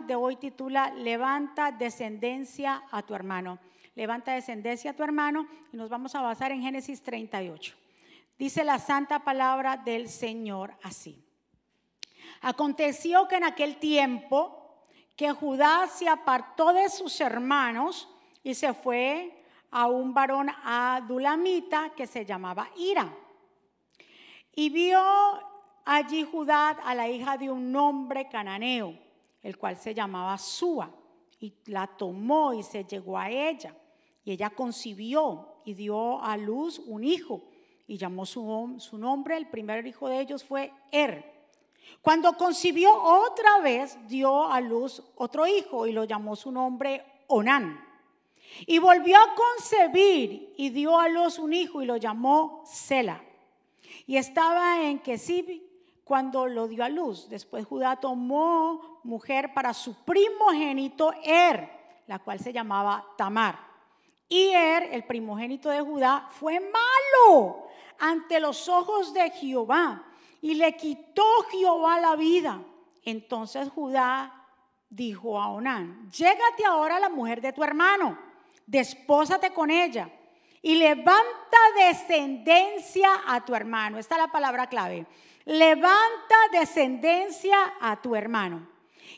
de hoy titula Levanta descendencia a tu hermano. Levanta descendencia a tu hermano y nos vamos a basar en Génesis 38. Dice la santa palabra del Señor así. Aconteció que en aquel tiempo que Judá se apartó de sus hermanos y se fue a un varón adulamita que se llamaba Ira. Y vio allí Judá a la hija de un hombre cananeo, el cual se llamaba Súa, y la tomó y se llegó a ella. Y ella concibió y dio a luz un hijo y llamó su, su nombre, el primer hijo de ellos fue Er. Cuando concibió otra vez, dio a luz otro hijo y lo llamó su nombre Onán. Y volvió a concebir y dio a luz un hijo y lo llamó Sela. Y estaba en Kesib cuando lo dio a luz. Después Judá tomó mujer para su primogénito Er, la cual se llamaba Tamar. Y Er, el primogénito de Judá, fue malo ante los ojos de Jehová y le quitó Jehová la vida. Entonces Judá dijo a Onán, llégate ahora a la mujer de tu hermano, despósate con ella y levanta descendencia a tu hermano. Esta es la palabra clave. Levanta descendencia a tu hermano.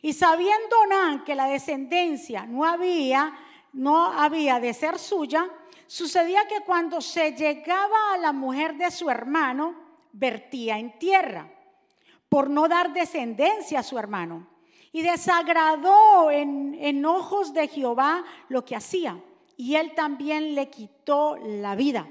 Y sabiendo Onán que la descendencia no había, no había de ser suya, Sucedía que cuando se llegaba a la mujer de su hermano, vertía en tierra, por no dar descendencia a su hermano. Y desagradó en, ojos de Jehová lo que hacía. Y él también le quitó la vida.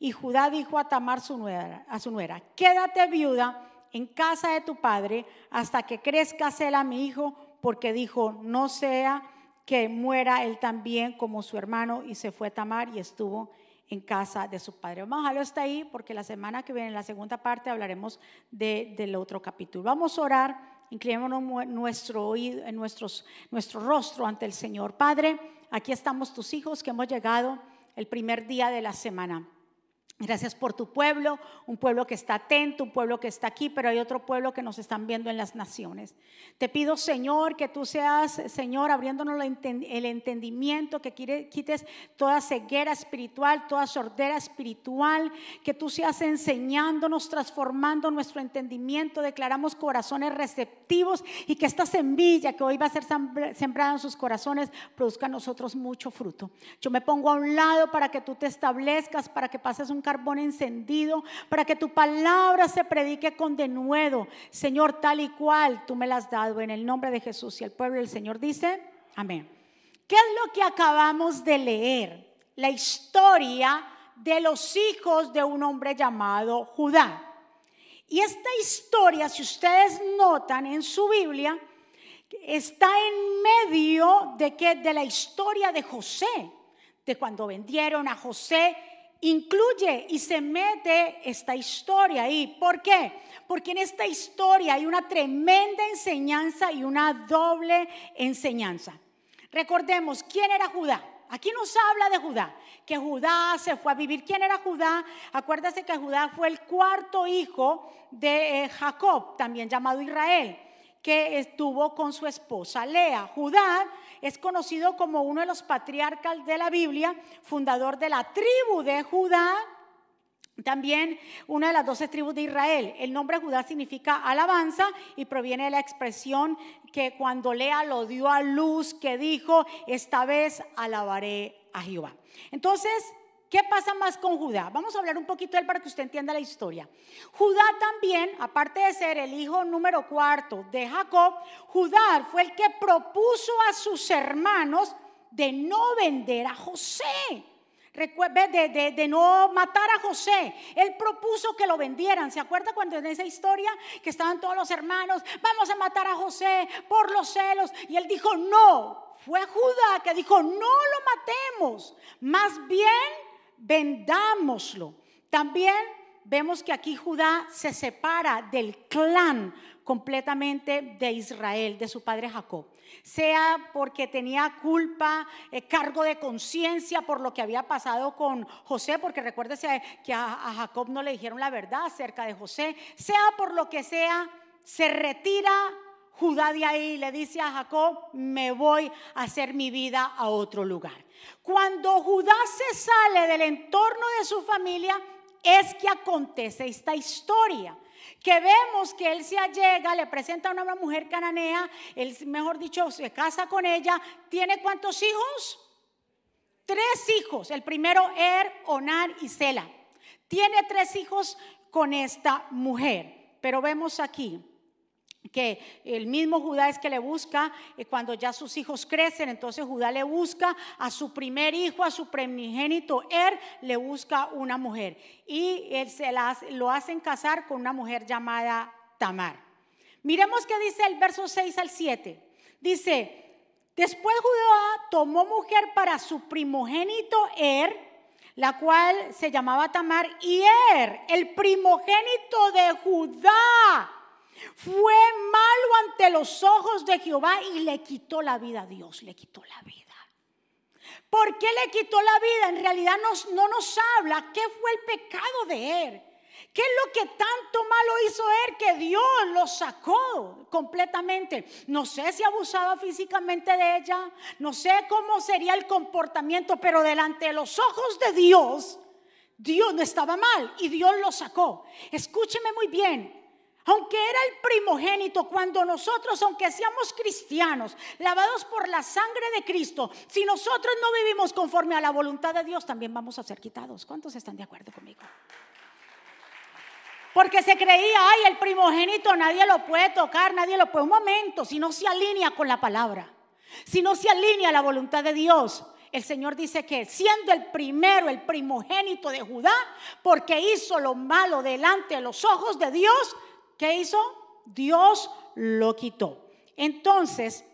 Y Judá dijo a Tamar a su nuera, quédate viuda en casa de tu padre hasta que crezca Sela mi hijo, porque dijo, no sea que muera él también como su hermano y se fue a Tamar y estuvo en casa de su padre. Vamos a ahí porque la semana que viene, en la segunda parte, hablaremos del otro capítulo. Vamos a orar, inclinémonos nuestro, oído, nuestros, nuestro rostro ante el Señor. Padre, aquí estamos tus hijos que hemos llegado el primer día de la semana. Gracias por tu pueblo, un pueblo que está atento, un pueblo que está aquí, pero hay otro pueblo que nos están viendo en las naciones. Te pido, Señor, que tú seas, Señor, abriéndonos el entendimiento, que quites toda ceguera espiritual, toda sordera espiritual, que tú seas enseñándonos, transformando nuestro entendimiento. Declaramos corazones receptivos y que esta semilla que hoy va a ser sembrada en sus corazones produzca en nosotros mucho fruto. Yo me pongo a un lado para que tú te establezcas, para que pases un carbón encendido, para que tu palabra se predique con denuedo. Señor, tal y cual tú me la has dado en el nombre de Jesús. Y el pueblo del Señor dice, amén. ¿Qué es lo que acabamos de leer? La historia de los hijos de un hombre llamado Judá. Y esta historia, si ustedes notan en su Biblia, está en medio de que de la historia de José, de cuando vendieron a José incluye y se mete esta historia ahí. ¿Por qué? Porque en esta historia hay una tremenda enseñanza y una doble enseñanza. Recordemos, ¿quién era Judá? Aquí nos habla de Judá, que Judá se fue a vivir. ¿Quién era Judá? Acuérdase que Judá fue el cuarto hijo de eh, Jacob, también llamado Israel, que estuvo con su esposa Lea. Judá es conocido como uno de los patriarcas de la Biblia, fundador de la tribu de Judá, también una de las doce tribus de Israel. El nombre Judá significa alabanza y proviene de la expresión que cuando Lea lo dio a luz, que dijo, esta vez alabaré a Jehová. Entonces, ¿Qué pasa más con Judá? Vamos a hablar un poquito de él para que usted entienda la historia. Judá también, aparte de ser el hijo número cuarto de Jacob, Judá fue el que propuso a sus hermanos de no vender a José. De, de, de, no matar a José. Él propuso que lo vendieran. ¿Se acuerda cuando en esa historia que estaban todos los hermanos, vamos a matar a José por los celos? Y él dijo, no. Fue Judá que dijo, no lo matemos. Más bien vendámoslo. También vemos que aquí Judá se separa del clan completamente de Israel, de su padre Jacob. Sea porque tenía culpa, eh, cargo de conciencia por lo que había pasado con José, porque recuérdese que a, a Jacob no le dijeron la verdad acerca de José, sea por lo que sea, se retira Judá de ahí le dice a Jacob, me voy a hacer mi vida a otro lugar. Cuando Judá se sale del entorno de su familia, es que acontece esta historia. Que vemos que él se allega, le presenta a una mujer cananea, él, mejor dicho, se casa con ella. ¿Tiene cuántos hijos? Tres hijos. El primero, Er, Onar y Sela. Tiene tres hijos con esta mujer. Pero vemos aquí que el mismo Judá es que le busca eh, cuando ya sus hijos crecen, entonces Judá le busca a su primer hijo, a su primogénito Er, le busca una mujer y él se lo hacen casar con una mujer llamada Tamar. Miremos qué dice el verso 6 al 7. Dice, después Judá tomó mujer para su primogénito Er, la cual se llamaba Tamar, y Er, el primogénito de Judá, fue malo ante los ojos de Jehová y le quitó la vida a Dios, le quitó la vida. ¿Por qué le quitó la vida? En realidad no nos habla qué fue el pecado de él. ¿Qué es lo que tanto malo hizo él que Dios lo sacó completamente? No sé si abusaba físicamente de ella, no sé cómo sería el comportamiento, pero delante de los ojos de Dios, Dios no estaba mal y Dios lo sacó. Escúcheme muy bien, aunque era el primogénito, cuando nosotros, aunque seamos cristianos, lavados por la sangre de Cristo, si nosotros no vivimos conforme a la voluntad de Dios, también vamos a ser quitados. ¿Cuántos están de acuerdo conmigo? Porque se creía, ay, el primogénito nadie lo puede tocar, nadie lo puede. Un momento, si no se alinea con la palabra, si no se alinea a la voluntad de Dios, el Señor dice que siendo el primero, el primogénito de Judá, porque hizo lo malo delante de los ojos de Dios, ¿Qué hizo? Dios lo quitó. Entonces,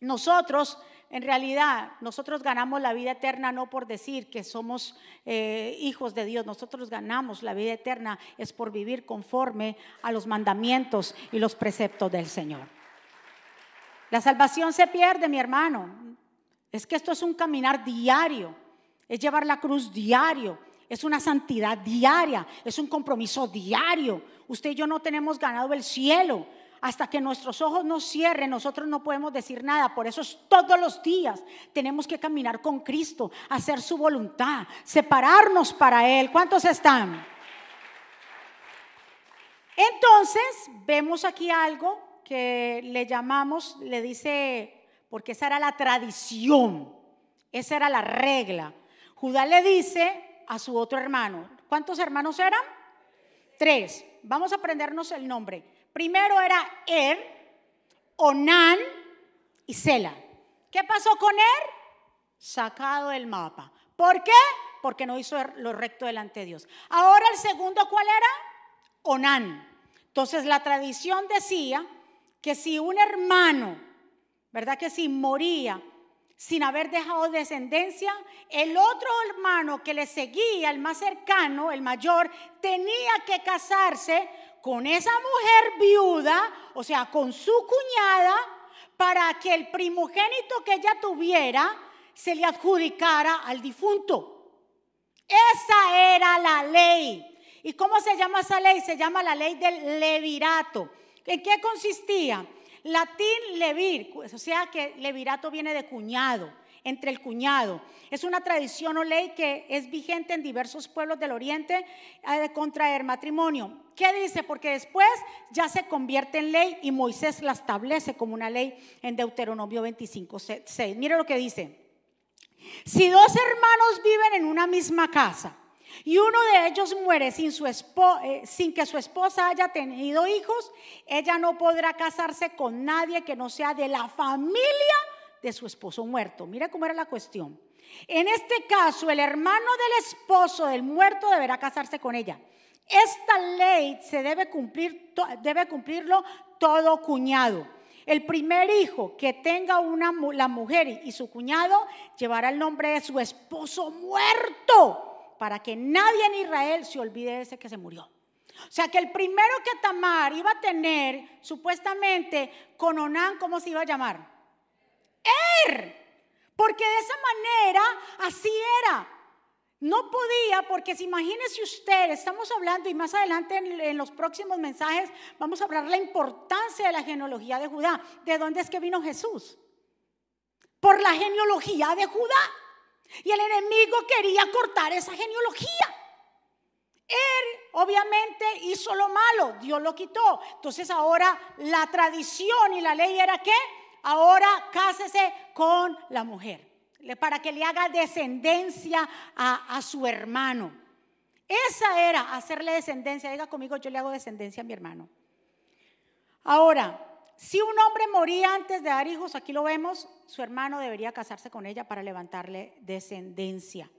nosotros, en realidad, nosotros ganamos la vida eterna no por decir que somos eh, hijos de Dios, nosotros ganamos la vida eterna es por vivir conforme a los mandamientos y los preceptos del Señor. La salvación se pierde, mi hermano. Es que esto es un caminar diario, es llevar la cruz diario, es una santidad diaria, es un compromiso diario. Usted y yo no tenemos ganado el cielo. Hasta que nuestros ojos no cierren, nosotros no podemos decir nada. Por eso es todos los días tenemos que caminar con Cristo, hacer su voluntad, separarnos para Él. ¿Cuántos están? Entonces, vemos aquí algo que le llamamos, le dice, porque esa era la tradición, esa era la regla. Judá le dice, a su otro hermano. ¿Cuántos hermanos eran? Tres. Vamos a aprendernos el nombre. Primero era Er, Onan y Sela. ¿Qué pasó con Er? Sacado del mapa. ¿Por qué? Porque no hizo lo recto delante de Dios. Ahora el segundo, ¿cuál era? Onan. Entonces la tradición decía que si un hermano, ¿verdad que si moría sin haber dejado descendencia, el otro hermano que le seguía, el más cercano, el mayor, tenía que casarse con esa mujer viuda, o sea, con su cuñada, para que el primogénito que ella tuviera se le adjudicara al difunto. Esa era la ley. ¿Y cómo se llama esa ley? Se llama la ley del levirato. ¿En qué consistía? Latín levir, o sea que levirato viene de cuñado, entre el cuñado. Es una tradición o ley que es vigente en diversos pueblos del oriente eh, de contraer matrimonio. ¿Qué dice? Porque después ya se convierte en ley y Moisés la establece como una ley en Deuteronomio 25, 6. Mire lo que dice. Si dos hermanos viven en una misma casa, y uno de ellos muere eh, sin que su esposa haya tenido hijos, ella no podrá casarse con nadie que no sea de la familia de su esposo muerto. Mira cómo era la cuestión. En este caso, el hermano del esposo del muerto deberá casarse con ella. Esta ley se debe cumplir, debe cumplirlo todo cuñado. El primer hijo que tenga una, la mujer y su cuñado llevará el nombre de su esposo muerto para que nadie en Israel se olvide de ese que se murió. O sea que el primero que Tamar iba a tener, supuestamente, con Onán, ¿cómo se iba a llamar? Er. Porque de esa manera, así era. No podía porque si imagínese usted, estamos hablando y más adelante en, en, los próximos mensajes vamos a hablar la importancia de la genealogía de Judá. ¿De dónde es que vino Jesús? Por la genealogía de Judá. Y el enemigo quería cortar esa genealogía. Él obviamente hizo lo malo, Dios lo quitó. Entonces ahora la tradición y la ley era que ahora cásese con la mujer para que le haga descendencia a, a su hermano. Esa era hacerle descendencia. Diga conmigo, yo le hago descendencia a mi hermano. Ahora, si un hombre moría antes de dar hijos, aquí lo vemos, su hermano debería casarse con ella para levantarle descendencia.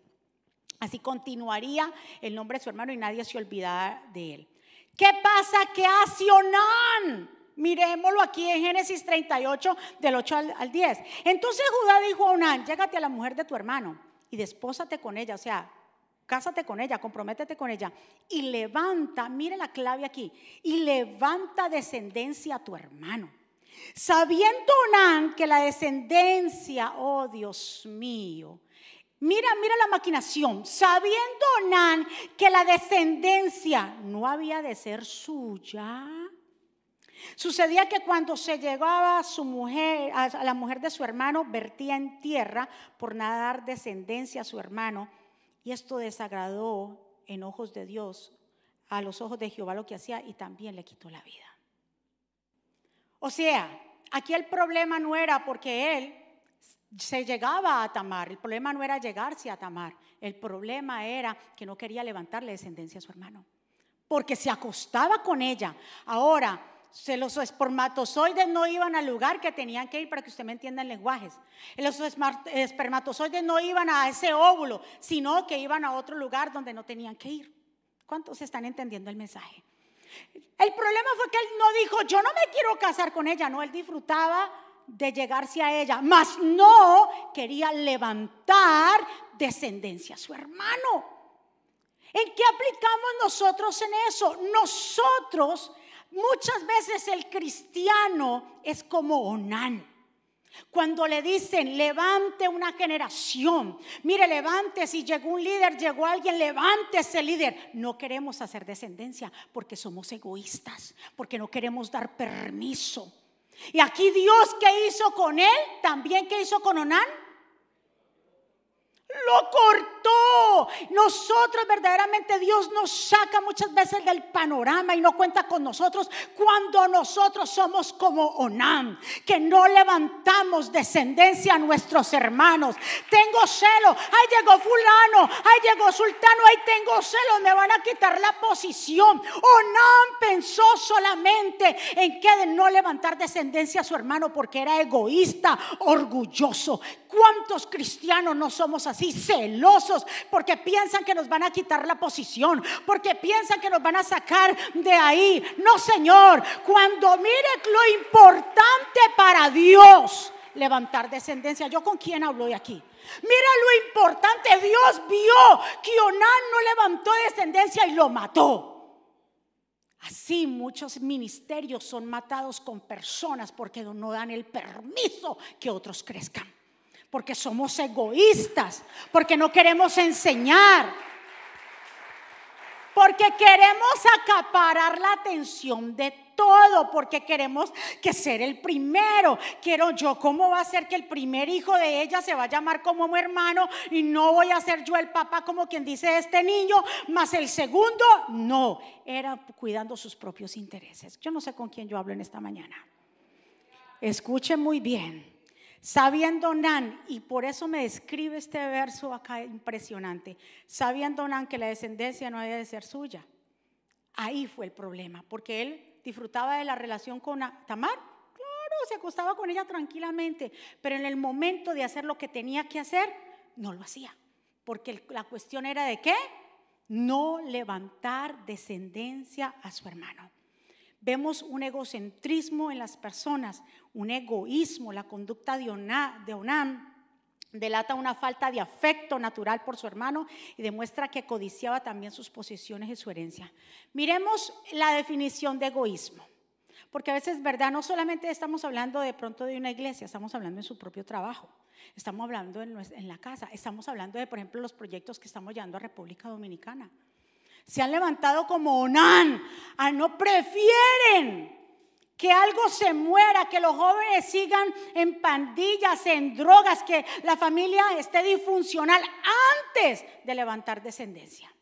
Así continuaría el nombre de su hermano y nadie se olvidara de él. ¿Qué pasa? ¿Qué hace Onán? Miremoslo aquí en Génesis 38, del 8 al, 10. Entonces Judá dijo a Onán, llégate a la mujer de tu hermano y despósate con ella, o sea, cásate con ella, comprométete con ella y levanta, mire la clave aquí, y levanta descendencia a tu hermano. Sabiendo Onán que la descendencia, oh Dios mío, Mira, mira la maquinación. Sabiendo Onán que la descendencia no había de ser suya, sucedía que cuando se llegaba a su mujer, a la mujer de su hermano, vertía en tierra por nada dar descendencia a su hermano. Y esto desagradó en ojos de Dios, a los ojos de Jehová lo que hacía y también le quitó la vida. O sea, aquí el problema no era porque él se llegaba a Tamar. El problema no era llegarse a Tamar. El problema era que no quería levantarle descendencia a su hermano. Porque se acostaba con ella. Ahora, los espermatozoides no iban al lugar que tenían que ir para que usted me entienda en lenguajes. Los espermatozoides no iban a ese óvulo, sino que iban a otro lugar donde no tenían que ir. ¿Cuántos están entendiendo el mensaje? El problema fue que él no dijo, yo no me quiero casar con ella, no, él disfrutaba de llegarse a ella, mas no quería levantar descendencia a su hermano. ¿En qué aplicamos nosotros en eso? Nosotros, muchas veces el cristiano es como Onán. Cuando le dicen, levante una generación, mire, levante, si llegó un líder, llegó alguien, levante ese líder. No queremos hacer descendencia porque somos egoístas, porque no queremos dar permiso. Y aquí Dios, ¿qué hizo con él? También, ¿qué hizo con Onán? Lo cortó. Nosotros verdaderamente Dios nos saca muchas veces del panorama y no cuenta con nosotros cuando nosotros somos como Onán, que no levantamos descendencia a nuestros hermanos. Tengo celo, ahí llegó fulano, ahí llegó sultano, ahí tengo celo, me van a quitar la posición. Onán pensó solamente en que de no levantar descendencia a su hermano porque era egoísta, orgulloso. ¿Cuántos cristianos no somos así, celosos, porque piensan que nos van a quitar la posición, porque piensan que nos van a sacar de ahí? No, Señor, cuando mire lo importante para Dios, levantar descendencia. ¿Yo con quién hablo de aquí? Mira lo importante, Dios vio que Onán no levantó descendencia y lo mató. Así muchos ministerios son matados con personas porque no dan el permiso que otros crezcan porque somos egoístas, porque no queremos enseñar, porque queremos acaparar la atención de todo, porque queremos que ser el primero. Quiero yo, ¿cómo va a ser que el primer hijo de ella se va a llamar como mi hermano y no voy a ser yo el papá como quien dice este niño, más el segundo? No, era cuidando sus propios intereses. Yo no sé con quién yo hablo en esta mañana. Escuche muy bien. Sabiendo Nan, y por eso me describe este verso acá impresionante, sabiendo Nan que la descendencia no había de ser suya. Ahí fue el problema, porque él disfrutaba de la relación con Tamar, claro, se acostaba con ella tranquilamente, pero en el momento de hacer lo que tenía que hacer, no lo hacía, porque la cuestión era de qué? No levantar descendencia a su hermano. Vemos un egocentrismo en las personas, un egoísmo, la conducta de, Onam delata una falta de afecto natural por su hermano y demuestra que codiciaba también sus posesiones y su herencia. Miremos la definición de egoísmo. Porque a veces, ¿verdad? No solamente estamos hablando de pronto de una iglesia, estamos hablando en su propio trabajo, estamos hablando en la casa, estamos hablando de, por ejemplo, los proyectos que estamos llevando a República Dominicana. Se han levantado como Onan, a no prefieren que algo se muera, que los jóvenes sigan en pandillas, en drogas, que la familia esté disfuncional antes de levantar descendencia.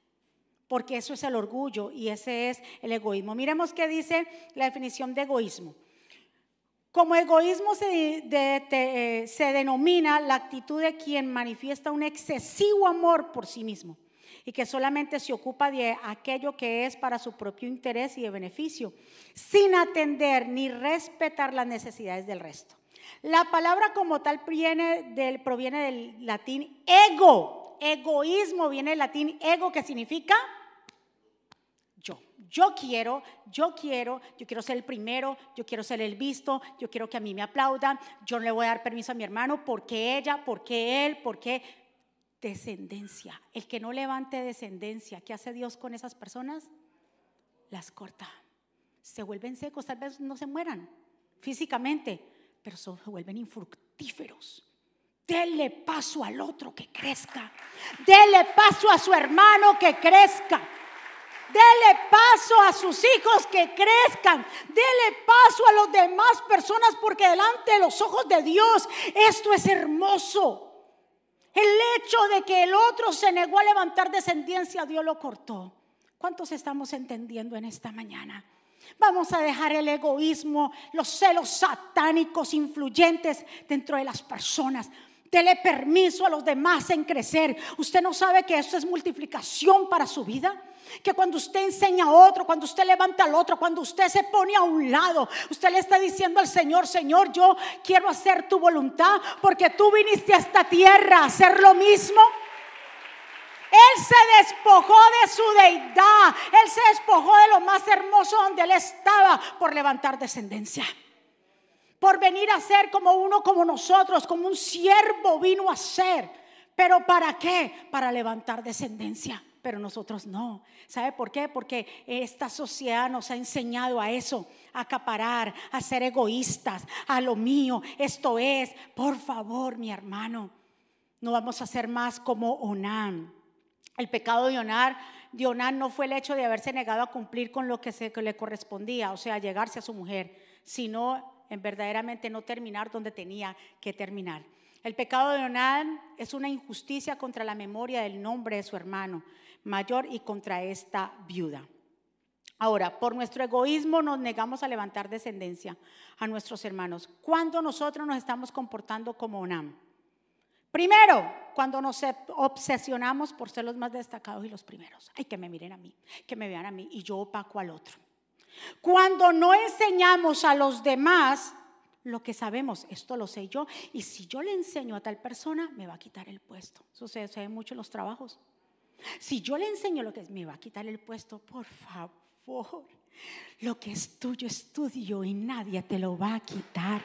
Porque eso es el orgullo y ese es el egoísmo. Miremos qué dice la definición de egoísmo. Como egoísmo se, eh, se denomina la actitud de quien manifiesta un excesivo amor por sí mismo y que solamente se ocupa de aquello que es para su propio interés y de beneficio, sin atender ni respetar las necesidades del resto. La palabra como tal proviene del, latín ego. Egoísmo viene del latín ego, que significa yo. Yo quiero, yo quiero, yo quiero ser el primero, yo quiero ser el visto, yo quiero que a mí me aplaudan, yo no le voy a dar permiso a mi hermano porque ella, porque él, porque descendencia. El que no levante descendencia, ¿qué hace Dios con esas personas? Las corta. Se vuelven secos, tal vez no se mueran físicamente, pero se vuelven infructíferos. Dele paso al otro que crezca. Dele paso a su hermano que crezca. Dele paso a sus hijos que crezcan. Dele paso a las demás personas porque delante de los ojos de Dios esto es hermoso. El hecho de que el otro se negó a levantar descendencia, Dios lo cortó. ¿Cuántos estamos entendiendo en esta mañana? Vamos a dejar el egoísmo, los celos satánicos influyentes dentro de las personas. Dele permiso a los demás en crecer. Usted no sabe que eso es multiplicación para su vida. Que cuando usted enseña a otro, cuando usted levanta al otro, cuando usted se pone a un lado, usted le está diciendo al Señor, Señor, yo quiero hacer tu voluntad porque tú viniste a esta tierra a hacer lo mismo. Él se despojó de su deidad, él se despojó de lo más hermoso donde él estaba por levantar descendencia. Por venir a ser como uno como nosotros, como un siervo vino a ser. ¿Pero para qué? Para levantar descendencia pero nosotros no. ¿Sabe por qué? Porque esta sociedad nos ha enseñado a eso, a acaparar, a ser egoístas, a lo mío. Esto es, por favor, mi hermano, no vamos a ser más como Onán. El pecado de Onán, de no fue el hecho de haberse negado a cumplir con lo que, se, que le correspondía, o sea, llegarse a su mujer, sino en verdaderamente no terminar donde tenía que terminar. El pecado de Onán es una injusticia contra la memoria del nombre de su hermano mayor y contra esta viuda. Ahora, por nuestro egoísmo nos negamos a levantar descendencia a nuestros hermanos. ¿Cuándo nosotros nos estamos comportando como Onam? Primero, cuando nos obsesionamos por ser los más destacados y los primeros. Ay, que me miren a mí, que me vean a mí y yo opaco al otro. Cuando no enseñamos a los demás lo que sabemos, esto lo sé yo, y si yo le enseño a tal persona, me va a quitar el puesto. Eso se ve mucho en los trabajos. Si yo le enseño lo que es, me va a quitar el puesto, por favor. Lo que es tuyo es tuyo y nadie te lo va a quitar.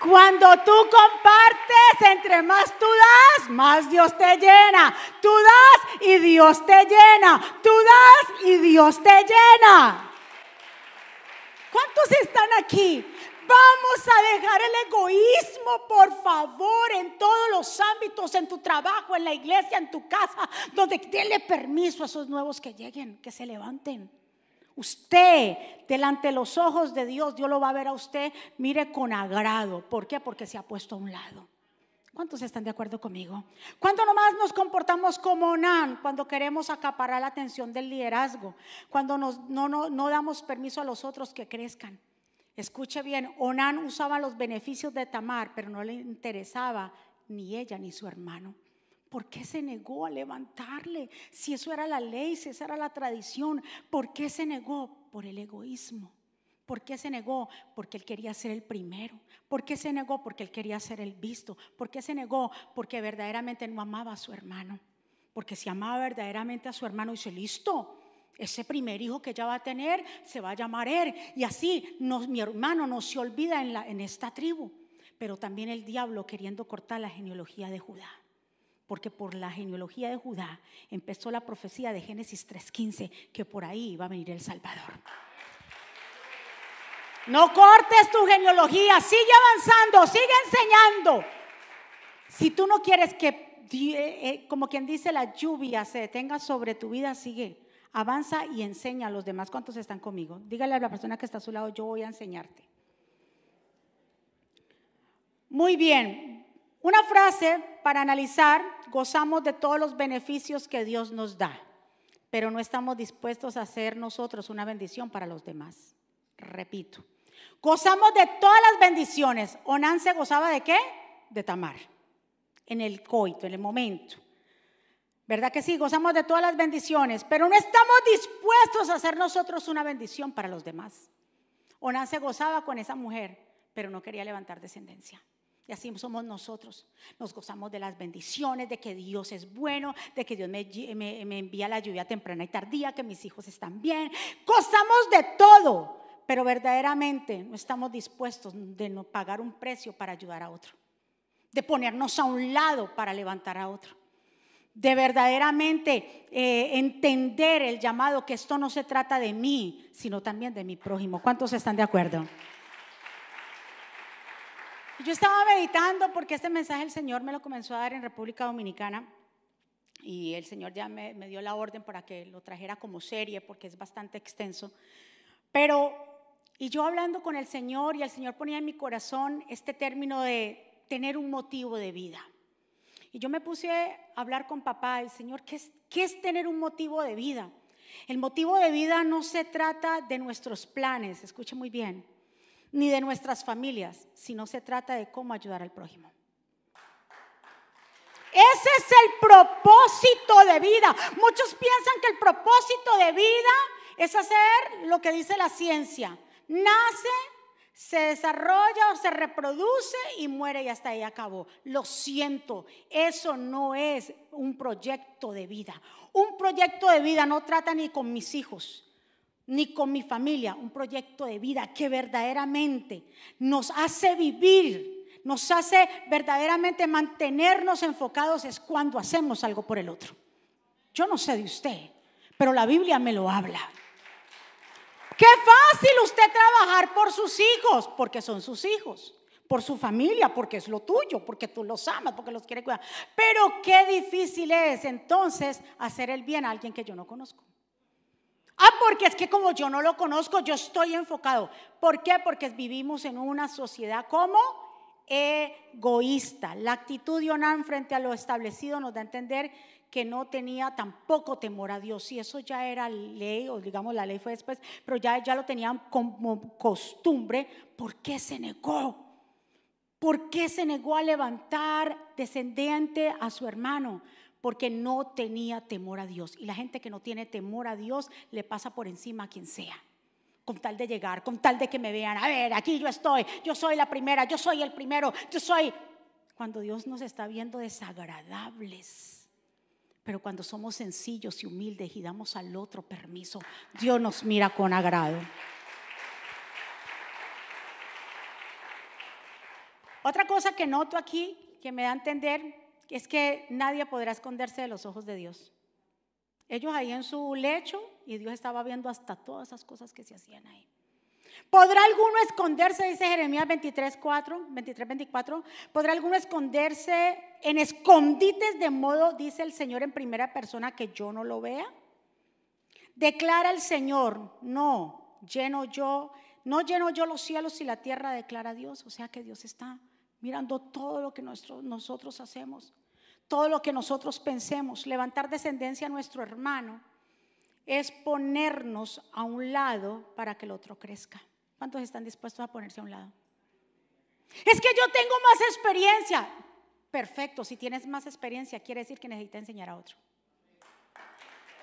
Cuando tú compartes, entre más tú das, más Dios te llena. Tú das y Dios te llena. Tú das y Dios te llena. ¿Cuántos están aquí? Vamos a dejar el egoísmo, por favor, en todos los ámbitos, en tu trabajo, en la iglesia, en tu casa, donde déle permiso a esos nuevos que lleguen, que se levanten. Usted, delante de los ojos de Dios, Dios lo va a ver a usted, mire con agrado. ¿Por qué? Porque se ha puesto a un lado. ¿Cuántos están de acuerdo conmigo? Cuando nomás nos comportamos como Nan, cuando queremos acaparar la atención del liderazgo, cuando no, no damos permiso a los otros que crezcan. Escuche bien, Onán usaba los beneficios de Tamar, pero no le interesaba ni ella ni su hermano. ¿Por qué se negó a levantarle? Si eso era la ley, si esa era la tradición, ¿por qué se negó? Por el egoísmo. ¿Por qué se negó? Porque él quería ser el primero. ¿Por qué se negó? Porque él quería ser el visto. ¿Por qué se negó? Porque verdaderamente no amaba a su hermano. Porque si amaba verdaderamente a su hermano, dice, listo, ese primer hijo que ella va a tener se va a llamar Er. Y así mi hermano no se olvida en, en esta tribu. Pero también el diablo queriendo cortar la genealogía de Judá. Porque por la genealogía de Judá empezó la profecía de Génesis 3.15, que por ahí va a venir el Salvador. No cortes tu genealogía, sigue avanzando, sigue enseñando. Si tú no quieres que, eh, eh, como quien dice, la lluvia se detenga sobre tu vida, sigue. Avanza y enseña a los demás. ¿Cuántos están conmigo? Dígale a la persona que está a su lado, yo voy a enseñarte. Muy bien. Una frase para analizar, gozamos de todos los beneficios que Dios nos da, pero no estamos dispuestos a hacer nosotros una bendición para los demás. Repito, gozamos de todas las bendiciones. Onán se gozaba de qué? De Tamar, en el coito, en el momento. ¿Verdad que sí? Gozamos de todas las bendiciones, pero no estamos dispuestos a hacer nosotros una bendición para los demás. Onán se gozaba con esa mujer, pero no quería levantar descendencia. Y así somos nosotros. Nos gozamos de las bendiciones, de que Dios es bueno, de que Dios me, me, envía la lluvia temprana y tardía, que mis hijos están bien. Gozamos de todo, pero verdaderamente no estamos dispuestos de no pagar un precio para ayudar a otro, de ponernos a un lado para levantar a otro de verdaderamente eh, entender el llamado que esto no se trata de mí, sino también de mi prójimo. ¿Cuántos están de acuerdo? Yo estaba meditando porque este mensaje el Señor me lo comenzó a dar en República Dominicana y el Señor ya me, me dio la orden para que lo trajera como serie porque es bastante extenso. Pero, y yo hablando con el Señor y el Señor ponía en mi corazón este término de tener un motivo de vida. Y yo me puse a hablar con papá, el Señor, ¿qué es, ¿qué es tener un motivo de vida? El motivo de vida no se trata de nuestros planes, escuche muy bien, ni de nuestras familias, sino se trata de cómo ayudar al prójimo. Ese es el propósito de vida. Muchos piensan que el propósito de vida es hacer lo que dice la ciencia. Nace, se desarrolla o se reproduce y muere y hasta ahí acabó. Lo siento, eso no es un proyecto de vida. Un proyecto de vida no trata ni con mis hijos, ni con mi familia. Un proyecto de vida que verdaderamente nos hace vivir, nos hace verdaderamente mantenernos enfocados es cuando hacemos algo por el otro. Yo no sé de usted, pero la Biblia me lo habla. Qué fácil usted trabajar por sus hijos, porque son sus hijos. Por su familia, porque es lo tuyo, porque tú los amas, porque los quieres cuidar. Pero qué difícil es entonces hacer el bien a alguien que yo no conozco. Ah, porque es que como yo no lo conozco, yo estoy enfocado. ¿Por qué? Porque vivimos en una sociedad como egoísta. La actitud de Onan frente a lo establecido nos da a entender que no tenía tampoco temor a Dios. Y eso ya era ley, o digamos la ley fue después, pero ya, ya lo tenían como costumbre. ¿Por qué se negó? ¿Por qué se negó a levantar descendiente a su hermano? Porque no tenía temor a Dios. Y la gente que no tiene temor a Dios le pasa por encima a quien sea. Con tal de llegar, con tal de que me vean, a ver, aquí yo estoy, yo soy la primera, yo soy el primero, yo soy... Cuando Dios nos está viendo desagradables pero cuando somos sencillos y humildes y damos al otro permiso, Dios nos mira con agrado. Otra cosa que noto aquí, que me da a entender, es que nadie podrá esconderse de los ojos de Dios. Ellos ahí en su lecho y Dios estaba viendo hasta todas esas cosas que se hacían ahí. ¿Podrá alguno esconderse, dice Jeremías 23, 4, 23, 24? ¿Podrá alguno esconderse en escondites de modo, dice el Señor en primera persona, que yo no lo vea? Declara el Señor, no, lleno yo, no lleno yo los cielos y la tierra, declara Dios. O sea que Dios está mirando todo lo que nosotros hacemos, todo lo que nosotros pensemos, levantar descendencia a nuestro hermano es ponernos a un lado para que el otro crezca. ¿Cuántos están dispuestos a ponerse a un lado? Es que yo tengo más experiencia. Perfecto, si tienes más experiencia quiere decir que necesitas enseñar a otro.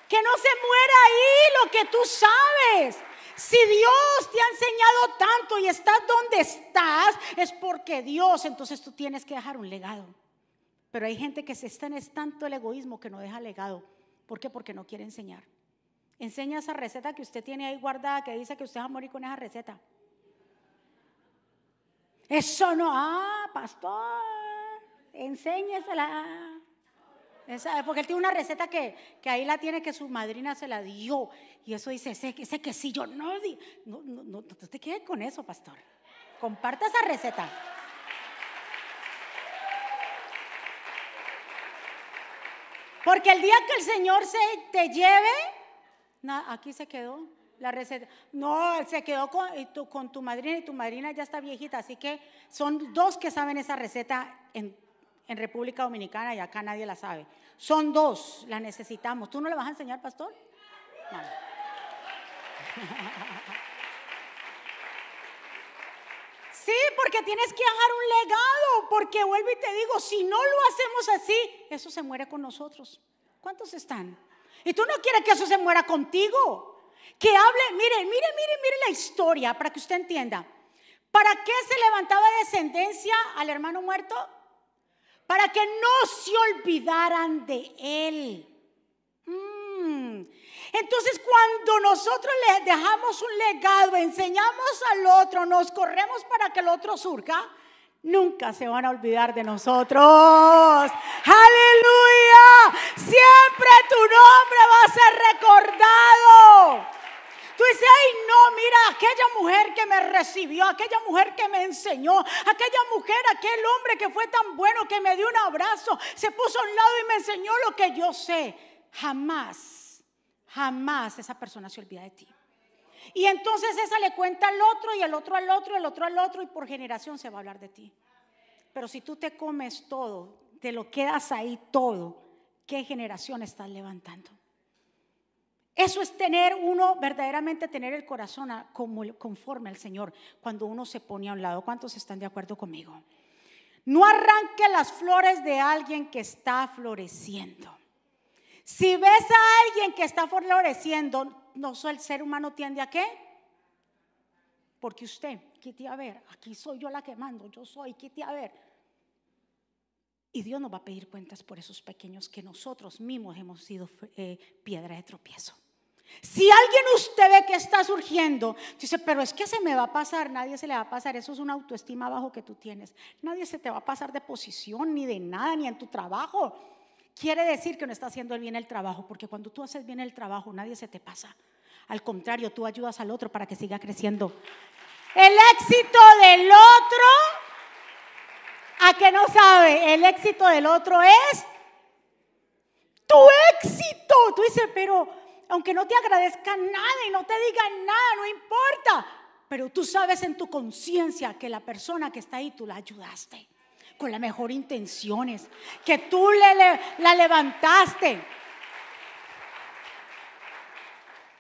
Que no se muera ahí lo que tú sabes. Si Dios te ha enseñado tanto y estás donde estás, es porque Dios, entonces tú tienes que dejar un legado. Pero hay gente que se está en tanto el egoísmo que no deja legado. ¿Por qué? Porque no quiere enseñar. Enseña esa receta que usted tiene ahí guardada que dice que usted va a morir con esa receta. Eso no, ah, pastor, enséñesela. Porque él tiene una receta que, que, ahí la tiene que su madrina se la dio. Y eso dice, ese, ese quesillo, no, no, no, no, te quedes con eso, pastor. Comparta esa receta. Porque el día que el Señor se te lleve, aquí se quedó la receta. No, se quedó con, tu, madrina y tu madrina ya está viejita, así que son dos que saben esa receta en, República Dominicana y acá nadie la sabe. Son dos, la necesitamos. ¿Tú no le vas a enseñar, pastor? No. Sí, porque tienes que dejar un legado, porque vuelvo y te digo, si no lo hacemos así, eso se muere con nosotros. ¿Cuántos están? Y tú no quieres que eso se muera contigo. Que hable, mire, mire, mire, mire la historia para que usted entienda. ¿Para qué se levantaba descendencia al hermano muerto? Para que no se olvidaran de él. Mm. Entonces cuando nosotros le dejamos un legado, enseñamos al otro, nos corremos para que el otro surca, nunca se van a olvidar de nosotros. Aleluya. Siempre tu nombre va a ser recordado. Tú dices, ay no, mira, aquella mujer que me recibió, aquella mujer que me enseñó, aquella mujer, aquel hombre que fue tan bueno que me dio un abrazo, se puso a un lado y me enseñó lo que yo sé. Jamás Jamás esa persona se olvida de ti. Y entonces esa le cuenta al otro y el otro al otro y el otro al otro y por generación se va a hablar de ti. Pero si tú te comes todo, te lo quedas ahí todo, ¿qué generación estás levantando? Eso es tener uno, verdaderamente tener el corazón conforme al Señor cuando uno se pone a un lado. ¿Cuántos están de acuerdo conmigo? No arranque las flores de alguien que está floreciendo. Si ves a alguien que está floreciendo, no el ser humano tiende a qué? Porque usted, quite a ver, aquí soy yo la que mando, yo soy, quite a ver. Y Dios nos va a pedir cuentas por esos pequeños que nosotros mismos hemos sido eh, piedra de tropiezo. Si alguien usted ve que está surgiendo, dice, pero es que se me va a pasar, nadie se le va a pasar, eso es una autoestima bajo que tú tienes. Nadie se te va a pasar de posición, ni de nada, ni en tu trabajo quiere decir que no está haciendo bien el trabajo, porque cuando tú haces bien el trabajo nadie se te pasa. Al contrario, tú ayudas al otro para que siga creciendo. El éxito del otro, ¿a que no sabe? El éxito del otro es tu éxito. Tú dices, pero aunque no te agradezca nada y no te diga nada, no importa. Pero tú sabes en tu conciencia que la persona que está ahí tú la ayudaste con las mejores intenciones, que tú le, la levantaste.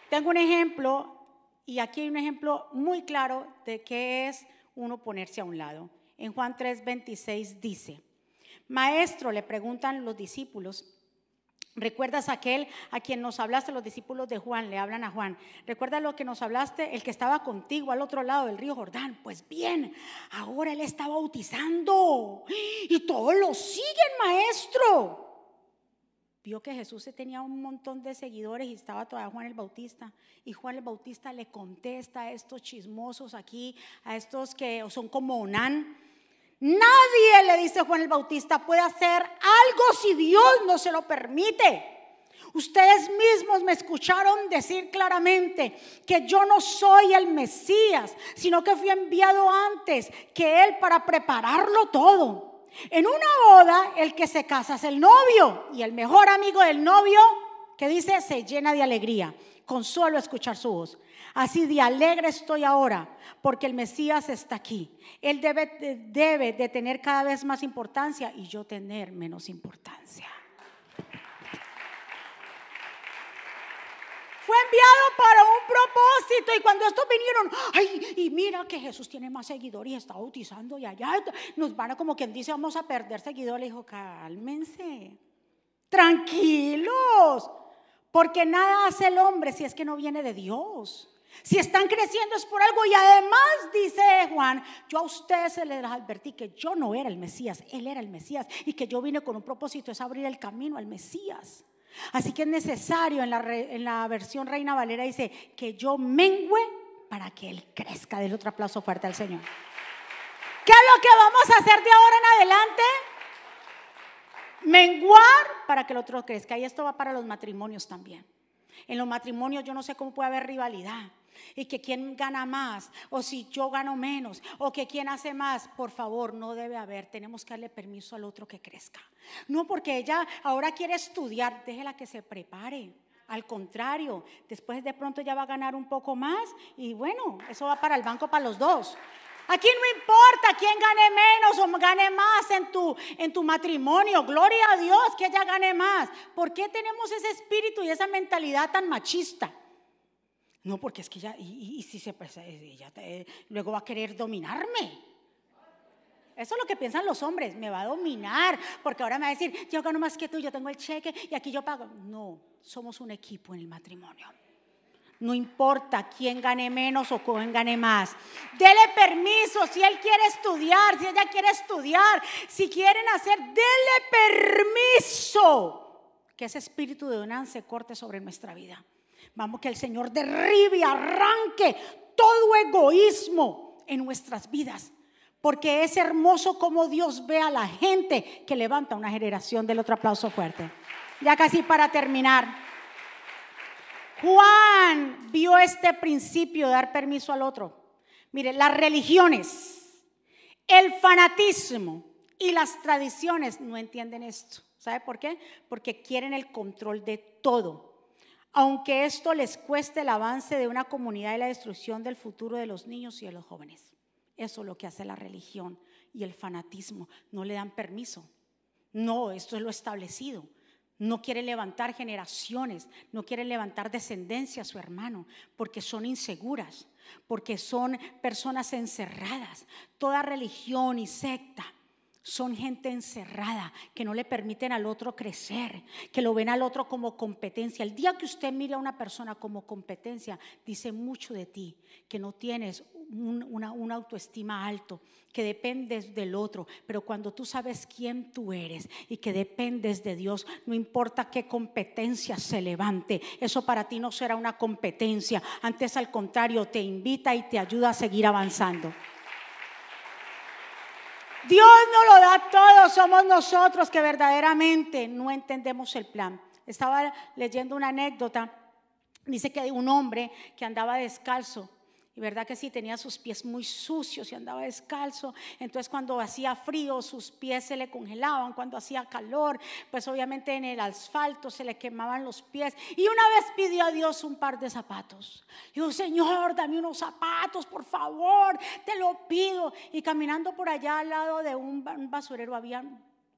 Tengo un ejemplo, y aquí hay un ejemplo muy claro de qué es uno ponerse a un lado. En Juan 3:26 dice, Maestro, le preguntan los discípulos, ¿Recuerdas aquel a quien nos hablaste, los discípulos de Juan, le hablan a Juan? ¿Recuerdas lo que nos hablaste? El que estaba contigo al otro lado del río Jordán. Pues bien, ahora él está bautizando y todos lo siguen, maestro. Vio que Jesús tenía un montón de seguidores y estaba todavía Juan el Bautista. Y Juan el Bautista le contesta a estos chismosos aquí, a estos que son como Onán Nadie, le dice Juan el Bautista, puede hacer algo si Dios no se lo permite. Ustedes mismos me escucharon decir claramente que yo no soy el Mesías, sino que fui enviado antes que Él para prepararlo todo. En una boda, el que se casa es el novio y el mejor amigo del novio, que dice, se llena de alegría con solo escuchar su voz. Así de alegre estoy ahora porque el Mesías está aquí. Él debe, debe de tener cada vez más importancia y yo tener menos importancia. Fue enviado para un propósito y cuando estos vinieron, ay, y mira que Jesús tiene más seguidores y está bautizando y allá nos van a como quien dice, vamos a perder seguidores. Le dijo, cálmense, tranquilos, porque nada hace el hombre si es que no viene de Dios. Si están creciendo es por algo y además dice Juan, yo a ustedes se les advertí que yo no era el Mesías, él era el Mesías y que yo vine con un propósito, es abrir el camino al Mesías. Así que es necesario, en la, versión Reina Valera dice, que yo mengüe para que él crezca. Del otro aplauso fuerte al Señor. ¿Qué es lo que vamos a hacer de ahora en adelante? menguar para que el otro crezca. Y esto va para los matrimonios también. En los matrimonios yo no sé cómo puede haber rivalidad y que quién gana más, o si yo gano menos, o que quién hace más, por favor, no debe haber. Tenemos que darle permiso al otro que crezca. No porque ella ahora quiere estudiar, déjela que se prepare. Al contrario, después de pronto ya va a ganar un poco más y bueno, eso va para el banco para los dos. Aquí no importa quién gane menos o gane más en tu, en tu matrimonio. Gloria a Dios que ella gane más. ¿Por qué tenemos ese espíritu y esa mentalidad tan machista? No, porque es que ella, y, si se ella luego va a querer dominarme. Eso es lo que piensan los hombres, me va a dominar, porque ahora me va a decir, yo gano más que tú, yo tengo el cheque y aquí yo pago. No, somos un equipo en el matrimonio. No importa quién gane menos o quién gane más. Dele permiso si él quiere estudiar, si ella quiere estudiar, si quieren hacer, dele permiso. Que ese espíritu de donan se corte sobre nuestra vida. Vamos que el Señor derribe y arranque todo egoísmo en nuestras vidas. Porque es hermoso como Dios ve a la gente que levanta una generación del otro aplauso fuerte. Ya casi para terminar. Juan vio este principio de dar permiso al otro. Mire, las religiones, el fanatismo y las tradiciones no entienden esto. ¿Sabe por qué? Porque quieren el control de todo aunque esto les cueste el avance de una comunidad y la destrucción del futuro de los niños y de los jóvenes. Eso es lo que hace la religión y el fanatismo. No le dan permiso. No, esto es lo establecido. No quiere levantar generaciones, no quiere levantar descendencia a su hermano, porque son inseguras, porque son personas encerradas. Toda religión y secta son gente encerrada, que no le permiten al otro crecer, que lo ven al otro como competencia. El día que usted mire a una persona como competencia, dice mucho de ti, que no tienes una, una, autoestima alto, que dependes del otro. Pero cuando tú sabes quién tú eres y que dependes de Dios, no importa qué competencia se levante, eso para ti no será una competencia. Antes al contrario, te invita y te ayuda a seguir avanzando. Dios no lo da todo, somos nosotros que verdaderamente no entendemos el plan. Estaba leyendo una anécdota, dice que un hombre que andaba descalzo y verdad que sí, tenía sus pies muy sucios y andaba descalzo. Entonces cuando hacía frío sus pies se le congelaban. Cuando hacía calor, pues obviamente en el asfalto se le quemaban los pies. Y una vez pidió a Dios un par de zapatos. Dijo, Señor, dame unos zapatos, por favor, te lo pido. Y caminando por allá al lado de un basurero había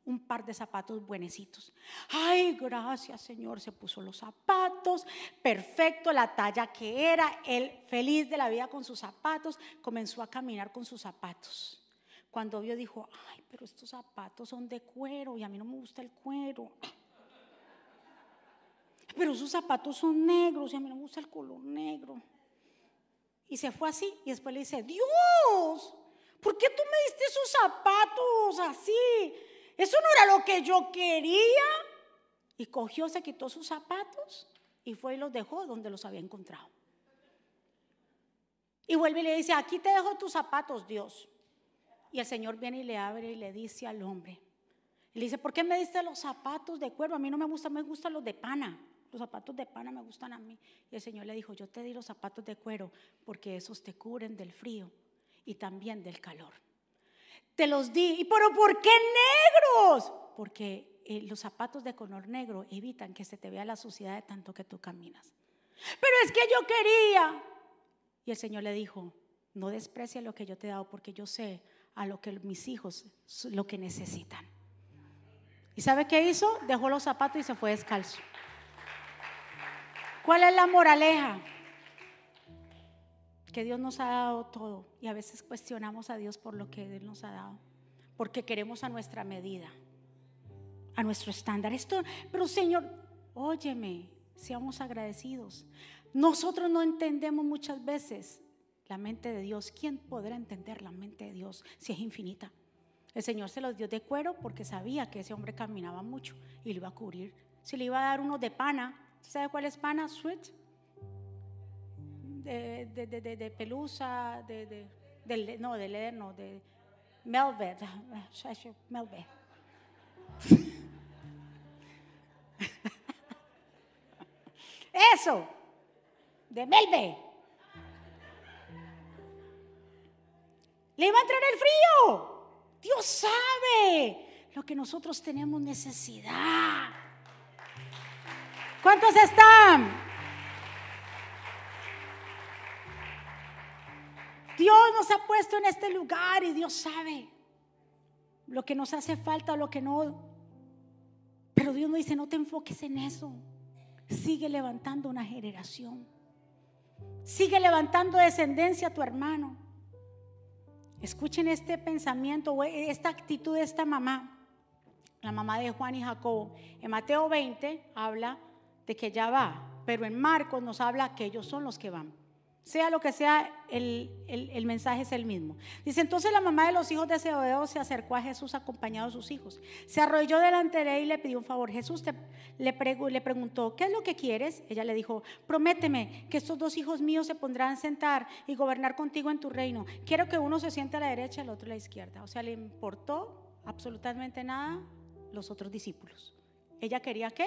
un par de zapatos buenecitos. Ay, gracias Señor, se puso los zapatos, perfecto, la talla que era, él feliz de la vida con sus zapatos, comenzó a caminar con sus zapatos. Cuando vio dijo, ay, pero estos zapatos son de cuero y a mí no me gusta el cuero. Pero sus zapatos son negros y a mí no me gusta el color negro. Y se fue así y después le dice, Dios, ¿por qué tú me diste esos zapatos así? Eso no era lo que yo quería. Y cogió, se quitó sus zapatos y fue y los dejó donde los había encontrado. Y vuelve y le dice, aquí te dejo tus zapatos, Dios. Y el Señor viene y le abre y le dice al hombre, le dice, ¿por qué me diste los zapatos de cuero? A mí no me gustan, me gustan los de pana. Los zapatos de pana me gustan a mí. Y el Señor le dijo, yo te di los zapatos de cuero porque esos te cubren del frío y también del calor. Te los di. ¿Y pero por qué negros? Porque eh, los zapatos de color negro evitan que se te vea la suciedad de tanto que tú caminas. Pero es que yo quería. Y el Señor le dijo, no desprecie lo que yo te he dado porque yo sé a lo que mis hijos lo que necesitan. ¿Y sabe qué hizo? Dejó los zapatos y se fue descalzo. ¿Cuál es la moraleja? Que Dios nos ha dado todo y a veces cuestionamos a Dios por lo que Él nos ha dado, porque queremos a nuestra medida, a nuestro estándar. Esto, pero Señor, óyeme, seamos agradecidos. Nosotros no entendemos muchas veces la mente de Dios. ¿Quién podrá entender la mente de Dios si es infinita? El Señor se los dio de cuero porque sabía que ese hombre caminaba mucho y le iba a cubrir. Si le iba a dar uno de pana, ¿sabe cuál es pana? Sweet de, de, de, de Pelusa, de, de, no, de Leder, no, de Melvet, Melvet. Eso, de Melvet. Le va a entrar el frío. Dios sabe lo que nosotros tenemos necesidad. ¿Cuántos están? Dios nos ha puesto en este lugar y Dios sabe lo que nos hace falta o lo que no. Pero Dios nos dice, no te enfoques en eso. Sigue levantando una generación. Sigue levantando descendencia a tu hermano. Escuchen este pensamiento, esta actitud de esta mamá, la mamá de Juan y Jacobo. En Mateo 20 habla de que ya va, pero en Marcos nos habla que ellos son los que van. Sea lo que sea, el, mensaje es el mismo. Dice, entonces la mamá de los hijos de Zebedeo se acercó a Jesús acompañado de sus hijos. Se arrodilló delante de él y le pidió un favor. Jesús le, le preguntó, ¿qué es lo que quieres? Ella le dijo, prométeme que estos dos hijos míos se pondrán a sentar y gobernar contigo en tu reino. Quiero que uno se siente a la derecha y el otro a la izquierda. O sea, le importó absolutamente nada los otros discípulos. ¿Ella quería qué?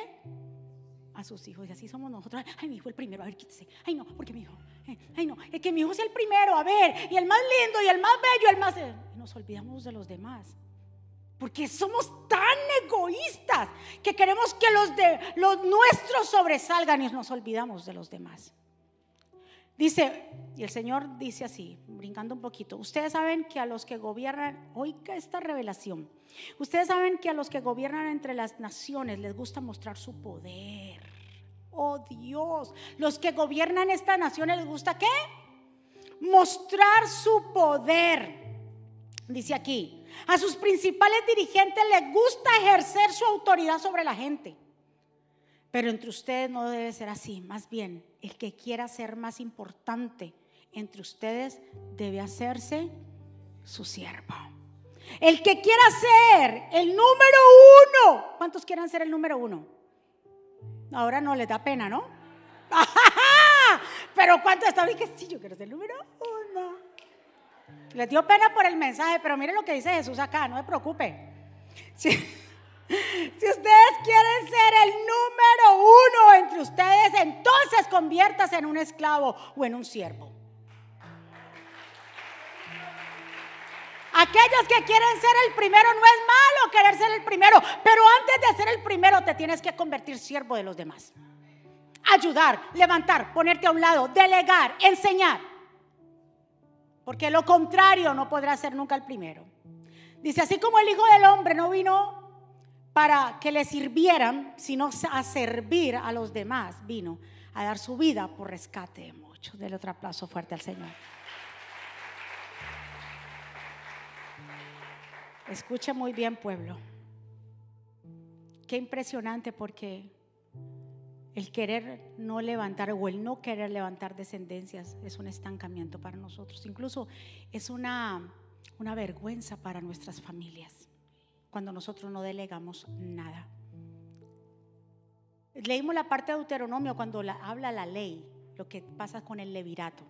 a sus hijos. Y así somos nosotros. Ay, mi hijo el primero, a ver, quítese. Ay, no, porque mi hijo. Ay, no, es que mi hijo es el primero, a ver, y el más lindo, y el más bello, el más. Nos olvidamos de los demás. Porque somos tan egoístas que queremos que los de los nuestros sobresalgan y nos olvidamos de los demás. Dice, y el Señor dice así, brincando un poquito, ustedes saben que a los que gobiernan, oiga esta revelación, ustedes saben que a los que gobiernan entre las naciones les gusta mostrar su poder. Oh Dios, los que gobiernan estas naciones les gusta qué? Mostrar su poder. Dice aquí, a sus principales dirigentes les gusta ejercer su autoridad sobre la gente. Pero entre ustedes no debe ser así. Más bien, el que quiera ser más importante entre ustedes debe hacerse su siervo. El que quiera ser el número uno. ¿Cuántos quieran ser el número uno? Ahora no les da pena, ¿no? Pero ¿cuántos están? que sí, yo quiero ser el número uno. Les dio pena por el mensaje, pero miren lo que dice Jesús acá, no se preocupe. Sí. Si ustedes quieren ser el número uno entre ustedes, entonces conviértase en un esclavo o en un siervo. Aquellos que quieren ser el primero, no es malo querer ser el primero, pero antes de ser el primero te tienes que convertir siervo de los demás. Ayudar, levantar, ponerte a un lado, delegar, enseñar. Porque lo contrario no podrá ser nunca el primero. Dice, así como el Hijo del Hombre no vino para que le sirvieran, sino a servir a los demás. Vino a dar su vida por rescate de muchos. Del otro aplauso fuerte al Señor. Escuche muy bien, pueblo. Qué impresionante porque el querer no levantar o el no querer levantar descendencias es un estancamiento para nosotros. Incluso es una, una vergüenza para nuestras familias cuando nosotros no delegamos nada. Leímos la parte de Deuteronomio cuando la, habla la ley, lo que pasa con el levirato.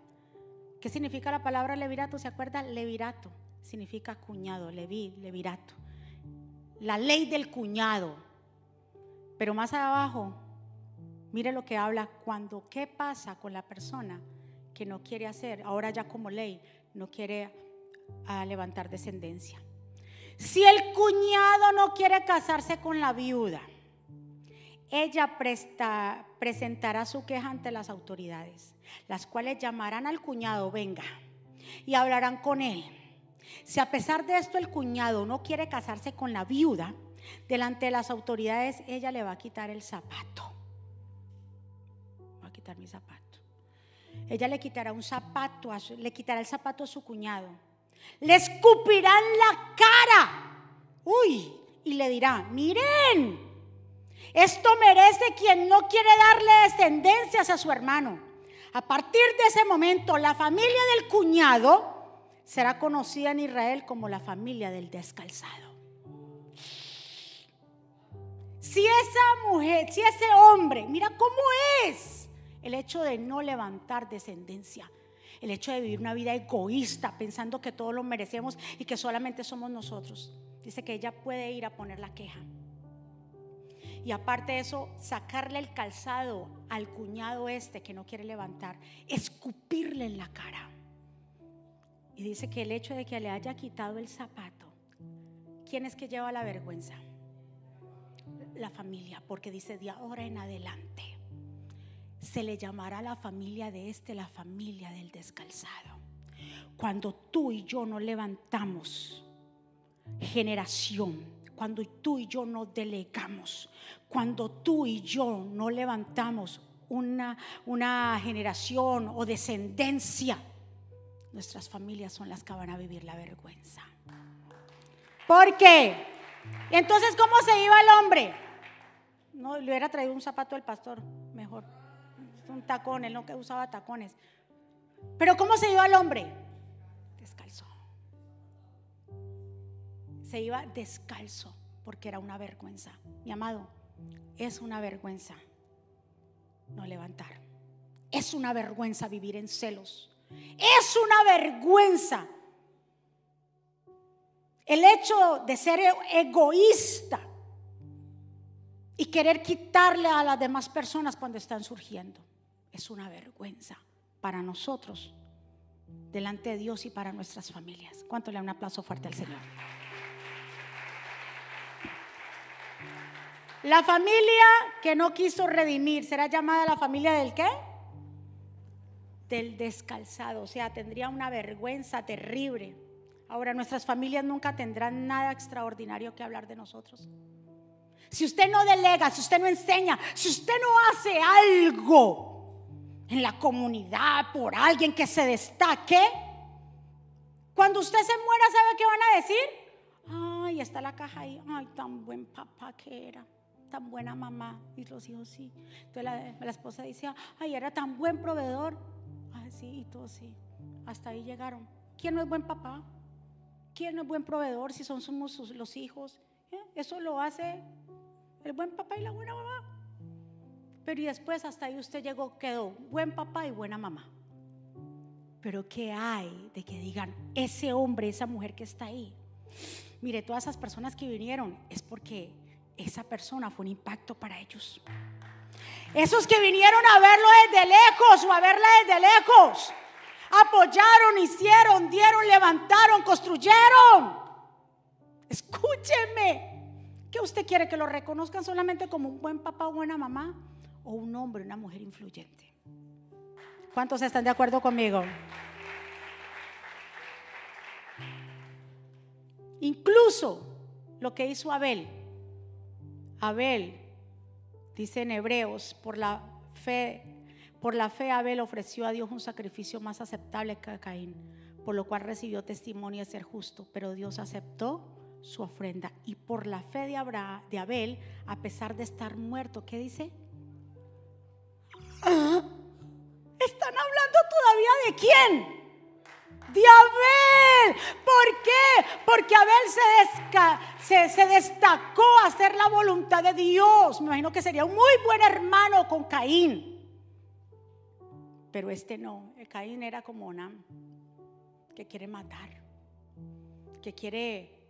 ¿Qué significa la palabra levirato? ¿Se acuerda? Levirato significa cuñado, leví, levirato. La ley del cuñado. Pero más abajo, mire lo que habla cuando, ¿qué pasa con la persona que no quiere hacer, ahora ya como ley, no quiere ah, levantar descendencia? Si el cuñado no quiere casarse con la viuda, ella presentará su queja ante las autoridades, las cuales llamarán al cuñado, venga, y hablarán con él. Si a pesar de esto el cuñado no quiere casarse con la viuda, delante de las autoridades ella le va a quitar el zapato. Va a quitar mi zapato. Ella le quitará un zapato, le quitará el zapato a su cuñado le escupirán la cara. Uy, y le dirá, miren, esto merece quien no quiere darle descendencias a su hermano. A partir de ese momento, la familia del cuñado será conocida en Israel como la familia del descalzado. Si esa mujer, si ese hombre, mira cómo es el hecho de no levantar descendencia el hecho de vivir una vida egoísta, pensando que todos lo merecemos y que solamente somos nosotros. Dice que ella puede ir a poner la queja. Y aparte de eso, sacarle el calzado al cuñado este que no quiere levantar, escupirle en la cara. Y dice que el hecho de que le haya quitado el zapato, ¿quién es que lleva la vergüenza? La familia, porque dice de ahora en adelante se le llamará la familia de este la familia del descalzado. Cuando tú y yo no levantamos generación, cuando tú y yo no delegamos, cuando tú y yo no levantamos una, una generación o descendencia, nuestras familias son las que van a vivir la vergüenza. ¿Por qué? Entonces, ¿cómo se iba el hombre? No, le hubiera traído un zapato al pastor, mejor. Un tacón, él no que usaba tacones. Pero ¿cómo se iba el hombre? Descalzo. Se iba descalzo porque era una vergüenza. Mi amado, es una vergüenza no levantar. Es una vergüenza vivir en celos. Es una vergüenza el hecho de ser egoísta y querer quitarle a las demás personas cuando están surgiendo. Es una vergüenza para nosotros, delante de Dios y para nuestras familias. ¿Cuánto le da un aplauso fuerte al Señor? La familia que no quiso redimir será llamada la familia del qué? Del descalzado. O sea, tendría una vergüenza terrible. Ahora, nuestras familias nunca tendrán nada extraordinario que hablar de nosotros. Si usted no delega, si usted no enseña, si usted no hace algo en la comunidad por alguien que se destaque, cuando usted se muera, ¿sabe qué van a decir? Ay, está la caja ahí. Ay, tan buen papá que era tan buena mamá. Y los hijos sí. Entonces la, esposa decía, ay, era tan buen proveedor. Ay, sí, y todo sí. Hasta ahí llegaron. ¿Quién no es buen papá? ¿Quién no es buen proveedor si son somos los hijos? ¿Eh? Eso lo hace el buen papá y la buena mamá. Pero y después hasta ahí usted llegó, quedó buen papá y buena mamá. Pero ¿qué hay de que digan ese hombre, esa mujer que está ahí? Mire, todas esas personas que vinieron es porque esa persona fue un impacto para ellos. Esos que vinieron a verlo desde lejos o a verla desde lejos, apoyaron, hicieron, dieron, levantaron, construyeron. Escúcheme. ¿Qué usted quiere que lo reconozcan solamente como un buen papá o buena mamá? ¿O un hombre, una mujer influyente? ¿Cuántos están de acuerdo conmigo? Incluso lo que hizo Abel Abel, dice en Hebreos, por la fe, por la fe Abel ofreció a Dios un sacrificio más aceptable que Caín, por lo cual recibió testimonio de ser justo, pero Dios aceptó su ofrenda. Y por la fe de, de Abel, a pesar de estar muerto, ¿qué dice? ¿Ah? ¿Están hablando todavía de quién? De Abel. ¿Por qué? Porque Abel se, destacó a hacer la voluntad de Dios. Me imagino que sería un muy buen hermano con Caín. Pero este no. Caín era como Onam, que quiere matar, que quiere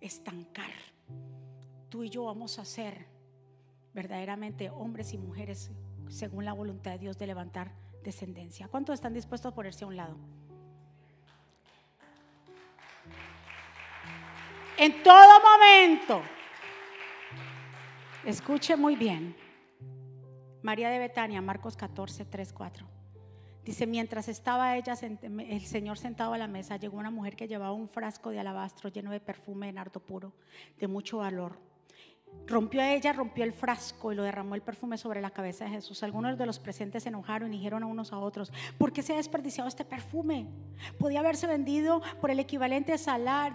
estancar. Tú y yo vamos a ser verdaderamente hombres y mujeres según la voluntad de Dios de levantar descendencia. ¿Cuántos están dispuestos a ponerse a un lado? En todo momento. Escuche muy bien. María de Betania, Marcos 14, 3, 4. Dice, mientras estaba ella, el Señor sentado a la mesa, llegó una mujer que llevaba un frasco de alabastro lleno de perfume de nardo puro, de mucho valor. Rompió a ella, rompió el frasco y lo derramó el perfume sobre la cabeza de Jesús. Algunos de los presentes se enojaron y dijeron a unos a otros, ¿por qué se ha desperdiciado este perfume? Podía haberse vendido por el equivalente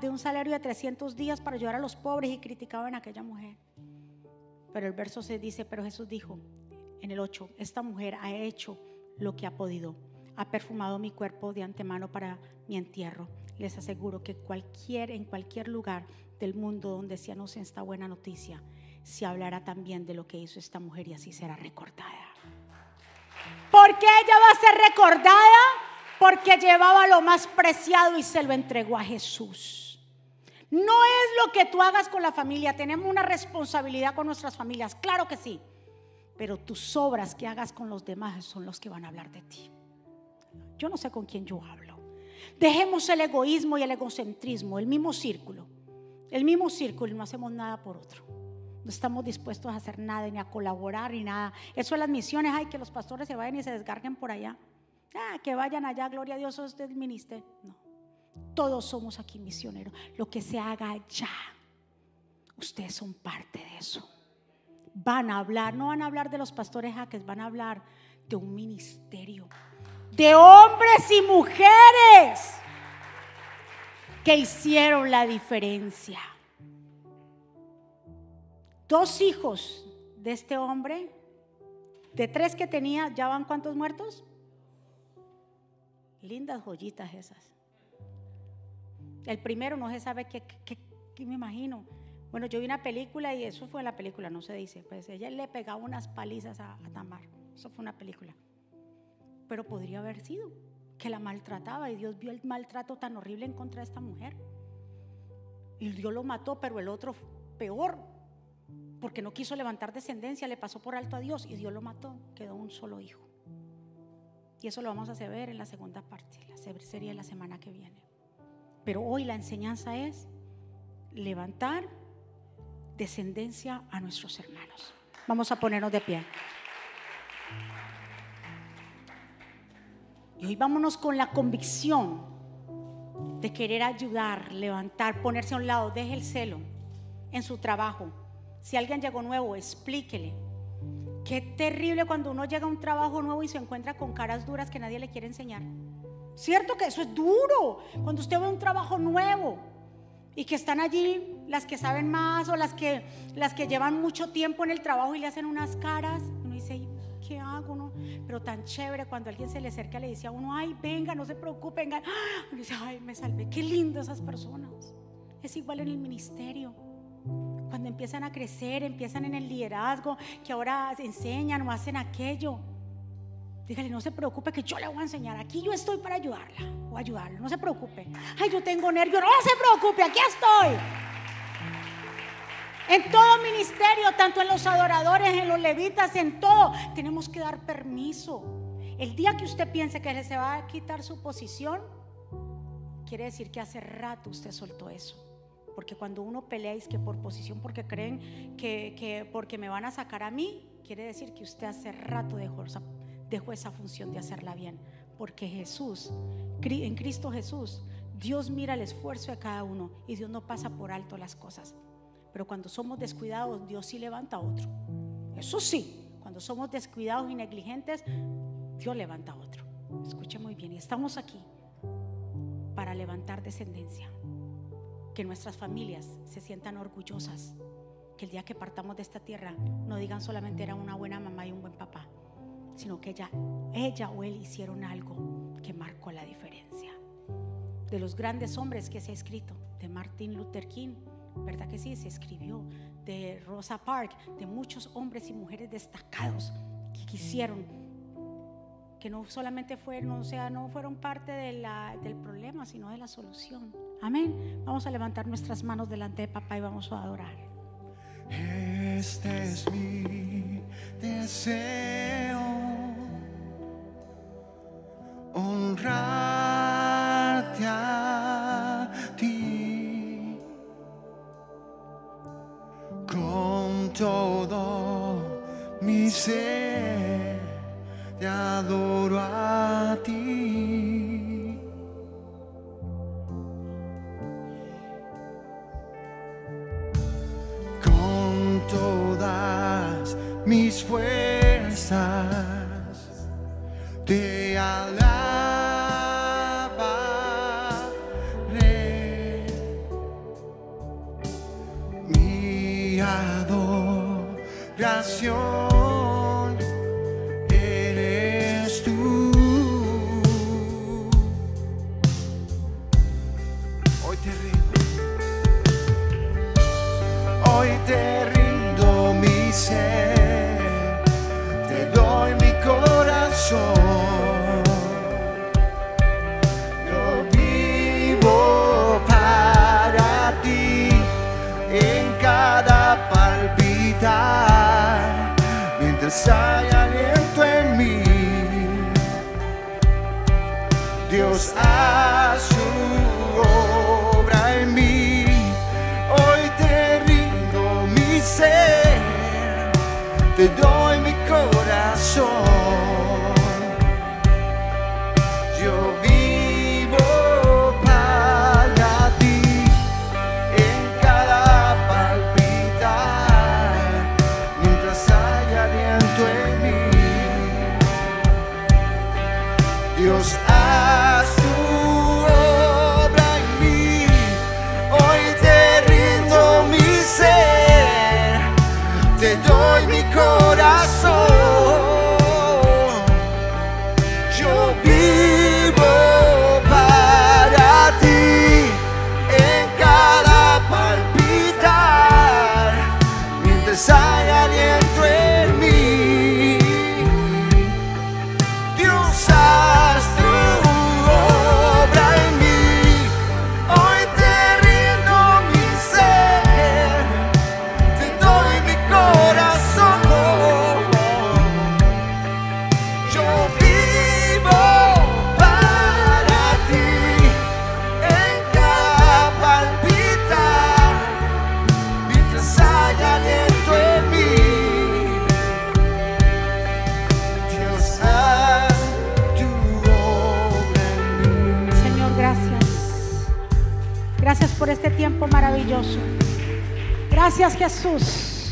de un salario de 300 días para ayudar a los pobres y criticaban a aquella mujer. Pero el verso se dice, pero Jesús dijo en el 8, esta mujer ha hecho lo que ha podido, ha perfumado mi cuerpo de antemano para mi entierro. Les aseguro que cualquier, en cualquier lugar del mundo donde se anuncie esta buena noticia, se hablará también de lo que hizo esta mujer y así será recordada. ¿Por qué ella va a ser recordada? Porque llevaba lo más preciado y se lo entregó a Jesús. No es lo que tú hagas con la familia, tenemos una responsabilidad con nuestras familias, claro que sí, pero tus obras que hagas con los demás son los que van a hablar de ti. Yo no sé con quién yo hablo. Dejemos el egoísmo y el egocentrismo, el mismo círculo, el mismo círculo y no hacemos nada por otro. No estamos dispuestos a hacer nada, ni a colaborar, ni nada. Eso es las misiones, hay que los pastores se vayan y se descarguen por allá. Ah, que vayan allá, gloria a Dios, del ministerio. No, todos somos aquí misioneros. Lo que se haga allá, ustedes son parte de eso. Van a hablar, no van a hablar de los pastores jaques, van a hablar de un ministerio, de hombres y mujeres que hicieron la diferencia. Dos hijos de este hombre, de tres que tenía, ¿ya van cuántos muertos? Lindas joyitas esas. El primero no se sabe qué, me imagino. Bueno, yo vi una película y eso fue la película, no se dice. Pues ella le pegaba unas palizas a, a Tamar. Eso fue una película. Pero podría haber sido que la maltrataba y Dios vio el maltrato tan horrible en contra de esta mujer. Y Dios lo mató, pero el otro peor, porque no quiso levantar descendencia, le pasó por alto a Dios y Dios lo mató, quedó un solo hijo. Y eso lo vamos a ver en la segunda parte, la serie de la semana que viene. Pero hoy la enseñanza es levantar descendencia a nuestros hermanos. Vamos a ponernos de pie. Y hoy vámonos con la convicción de querer ayudar, levantar, ponerse a un lado, deje el celo en su trabajo. Si alguien llegó nuevo, explíquele. Qué terrible cuando uno llega a un trabajo nuevo y se encuentra con caras duras que nadie le quiere enseñar. Cierto que eso es duro. Cuando usted ve un trabajo nuevo y que están allí las que saben más o las que, las que llevan mucho tiempo en el trabajo y le hacen unas caras, uno dice, ¿qué hago? No? Pero tan chévere cuando alguien se le acerca y le dice a uno, ay, venga, no se preocupe, venga. Uno dice, ay, me salvé. Qué lindo esas personas. Es igual en el ministerio cuando empiezan a crecer, empiezan en el liderazgo, que ahora enseñan o hacen aquello. Dígale, no se preocupe que yo le voy a enseñar. Aquí yo estoy para ayudarla o ayudarlo. No se preocupe. Ay, yo tengo nervios. No se preocupe, aquí estoy. En todo ministerio, tanto en los adoradores, en los levitas, en todo, tenemos que dar permiso. El día que usted piense que se va a quitar su posición, quiere decir que hace rato usted soltó eso. Porque cuando uno pelea es que por posición, porque creen que, porque me van a sacar a mí, quiere decir que usted hace rato dejó dejó esa función de hacerla bien. Porque Jesús, en Cristo Jesús, Dios mira el esfuerzo de cada uno y Dios no pasa por alto las cosas. Pero cuando somos descuidados, Dios sí levanta a otro. Eso sí, cuando somos descuidados y negligentes, Dios levanta a otro. Escuche muy bien, y estamos aquí para levantar descendencia que nuestras familias se sientan orgullosas, que el día que partamos de esta tierra no digan solamente era una buena mamá y un buen papá, sino que ella, ella o él hicieron algo que marcó la diferencia. De los grandes hombres que se ha escrito, de Martin Luther King, ¿verdad que sí? Se escribió, de Rosa Parks, de muchos hombres y mujeres destacados que quisieron que no solamente fueron, o sea, no fueron parte del problema, sino de la solución. Amén. Vamos a levantar nuestras manos delante de papá y vamos a adorar. Este es mi deseo. Honrarte te adoro Dios. haz Gracias Jesús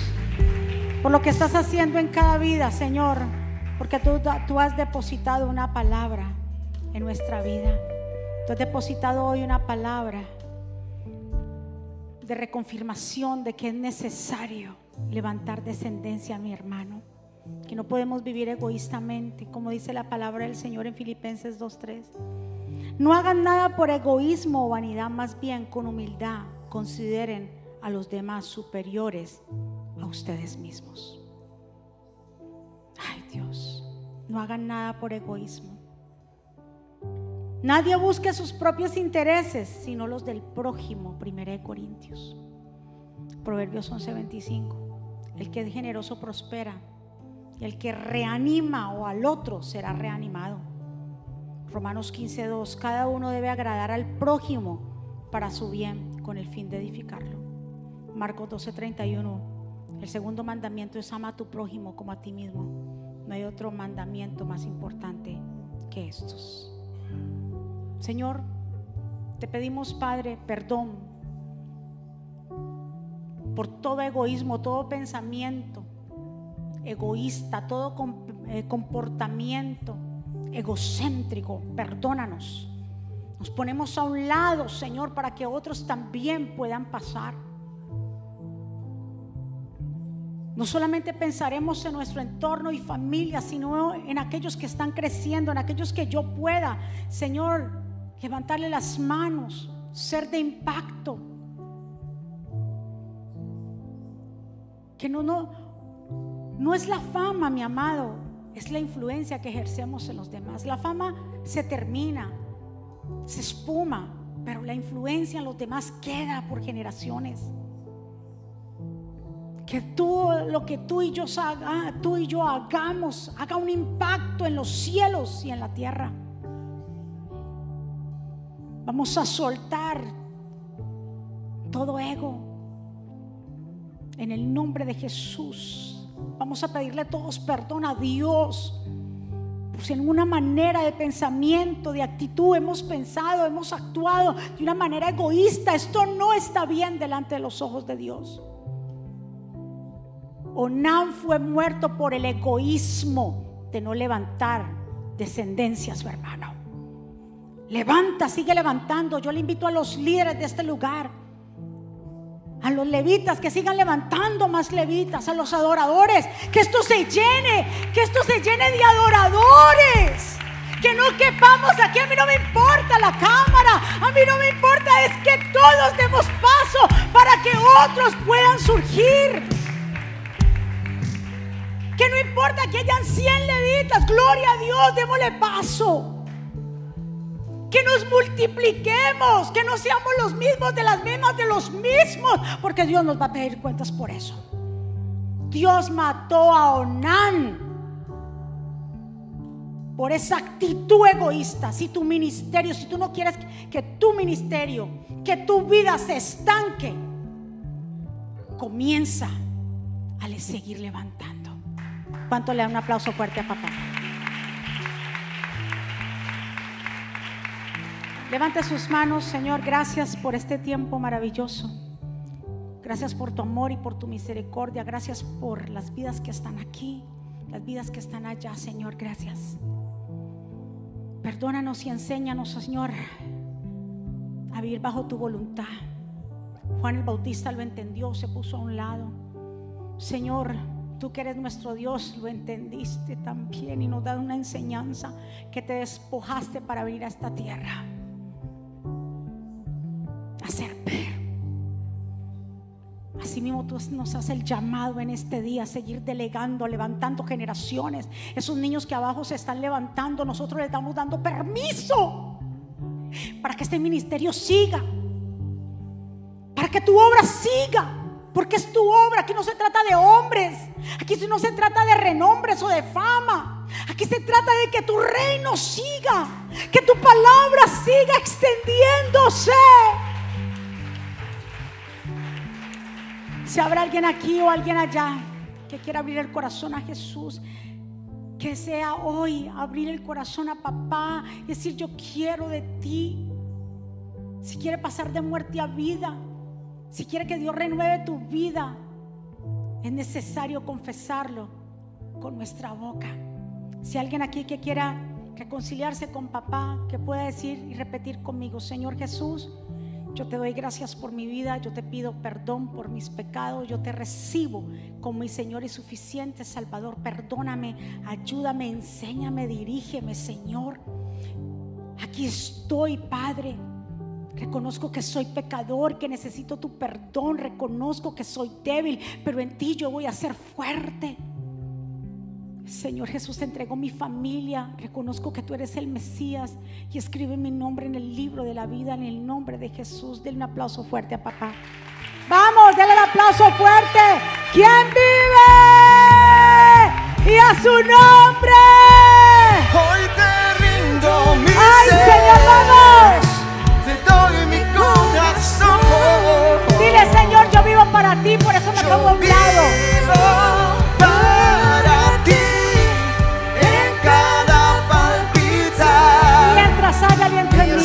por lo que estás haciendo en cada vida, Señor. Porque tú, has depositado una palabra en nuestra vida. Tú has depositado hoy una palabra de reconfirmación de que es necesario levantar descendencia a mi hermano. Que no podemos vivir egoístamente, como dice la palabra del Señor en Filipenses 2.3. No hagan nada por egoísmo o vanidad, más bien con humildad consideren a los demás superiores a ustedes mismos. Ay Dios, no hagan nada por egoísmo. Nadie busque sus propios intereses, sino los del prójimo, 1 Corintios. Proverbios 11:25. El que es generoso prospera, y el que reanima o al otro será reanimado. Romanos 15:2. Cada uno debe agradar al prójimo para su bien, con el fin de edificarlo. Marcos 12:31. El segundo mandamiento es ama a tu prójimo como a ti mismo. No hay otro mandamiento más importante que estos. Señor, te pedimos, Padre, perdón por todo egoísmo, todo pensamiento egoísta, todo eh, comportamiento egocéntrico. Perdónanos. Nos ponemos a un lado, Señor, para que otros también puedan pasar. No solamente pensaremos en nuestro entorno y familia, sino en aquellos que están creciendo, en aquellos que yo pueda, Señor, levantarle las manos, ser de impacto. Que no, no, no es la fama, mi amado, es la influencia que ejercemos en los demás. La fama se termina, se espuma, pero la influencia en los demás queda por generaciones. Que tú, lo que tú y yo, haga- tú y yo hagamos, haga un impacto en los cielos y en la tierra. Vamos a soltar todo ego en el nombre de Jesús. Vamos a pedirle todos perdón a Dios. Si en una manera de pensamiento, de actitud hemos pensado, hemos actuado de una manera egoísta. Esto no está bien delante de los ojos de Dios. Onán fue muerto por el egoísmo de no levantar descendencia a su hermano. Levanta, sigue levantando. Yo le invito a los líderes de este lugar, a los levitas que sigan levantando más levitas, a los adoradores, que esto se llene, que esto se llene de adoradores. Que no quepamos aquí, a mí no me importa la cámara, a mí no me importa, es que todos demos paso para que otros puedan surgir. Que no importa que hayan 100 levitas, gloria a Dios, démosle paso. Que nos multipliquemos, que no seamos los mismos de las mismas de los mismos, porque Dios nos va a pedir cuentas por eso. Dios mató a Onán por esa actitud egoísta. Si tu ministerio, si tú no quieres que tu ministerio, que tu vida se estanque, comienza a le seguir levantando. ¿Cuánto le da un aplauso fuerte a papá? Levante sus manos, Señor. Gracias por este tiempo maravilloso. Gracias por tu amor y por tu misericordia. Gracias por las vidas que están aquí, las vidas que están allá, Señor. Gracias. Perdónanos y enséñanos, Señor, a vivir bajo tu voluntad. Juan el Bautista lo entendió, se puso a un lado. Señor, tú que eres nuestro Dios, lo entendiste también y nos da una enseñanza que te despojaste para venir a esta tierra. A servir. Así mismo tú nos haces el llamado en este día a seguir delegando, levantando generaciones. Esos niños que abajo se están levantando, nosotros les estamos dando permiso para que este ministerio siga, para que tu obra siga, porque es tu obra. Aquí no se trata de hombres, aquí no se trata de renombres o de fama. Aquí se trata de que tu reino siga, que tu palabra siga extendiéndose. Si habrá alguien aquí o alguien allá que quiera abrir el corazón a Jesús, que sea hoy abrir el corazón a papá y decir yo quiero de ti. Si quiere pasar de muerte a vida, si quiere que Dios renueve tu vida, es necesario confesarlo con nuestra boca. Si alguien aquí que quiera reconciliarse con papá, que pueda decir y repetir conmigo, Señor Jesús, yo te doy gracias por mi vida, yo te pido perdón por mis pecados, yo te recibo como mi Señor y suficiente Salvador. Perdóname, ayúdame, enséñame, dirígeme, Señor. Aquí estoy, Padre. Reconozco que soy pecador, que necesito tu perdón. Reconozco que soy débil, pero en ti yo voy a ser fuerte. Señor Jesús, te entrego mi familia. Reconozco que tú eres el Mesías y escribe mi nombre en el libro de la vida en el nombre de Jesús. Denle un aplauso fuerte a papá. Vamos, denle el aplauso fuerte. ¿Quién vive? Y a su nombre. Hoy te rindo mi Ay. Señor, para ti, por eso me Yo pongo a un lado. para ti en cada palpitar. Mientras haya aliento en mí,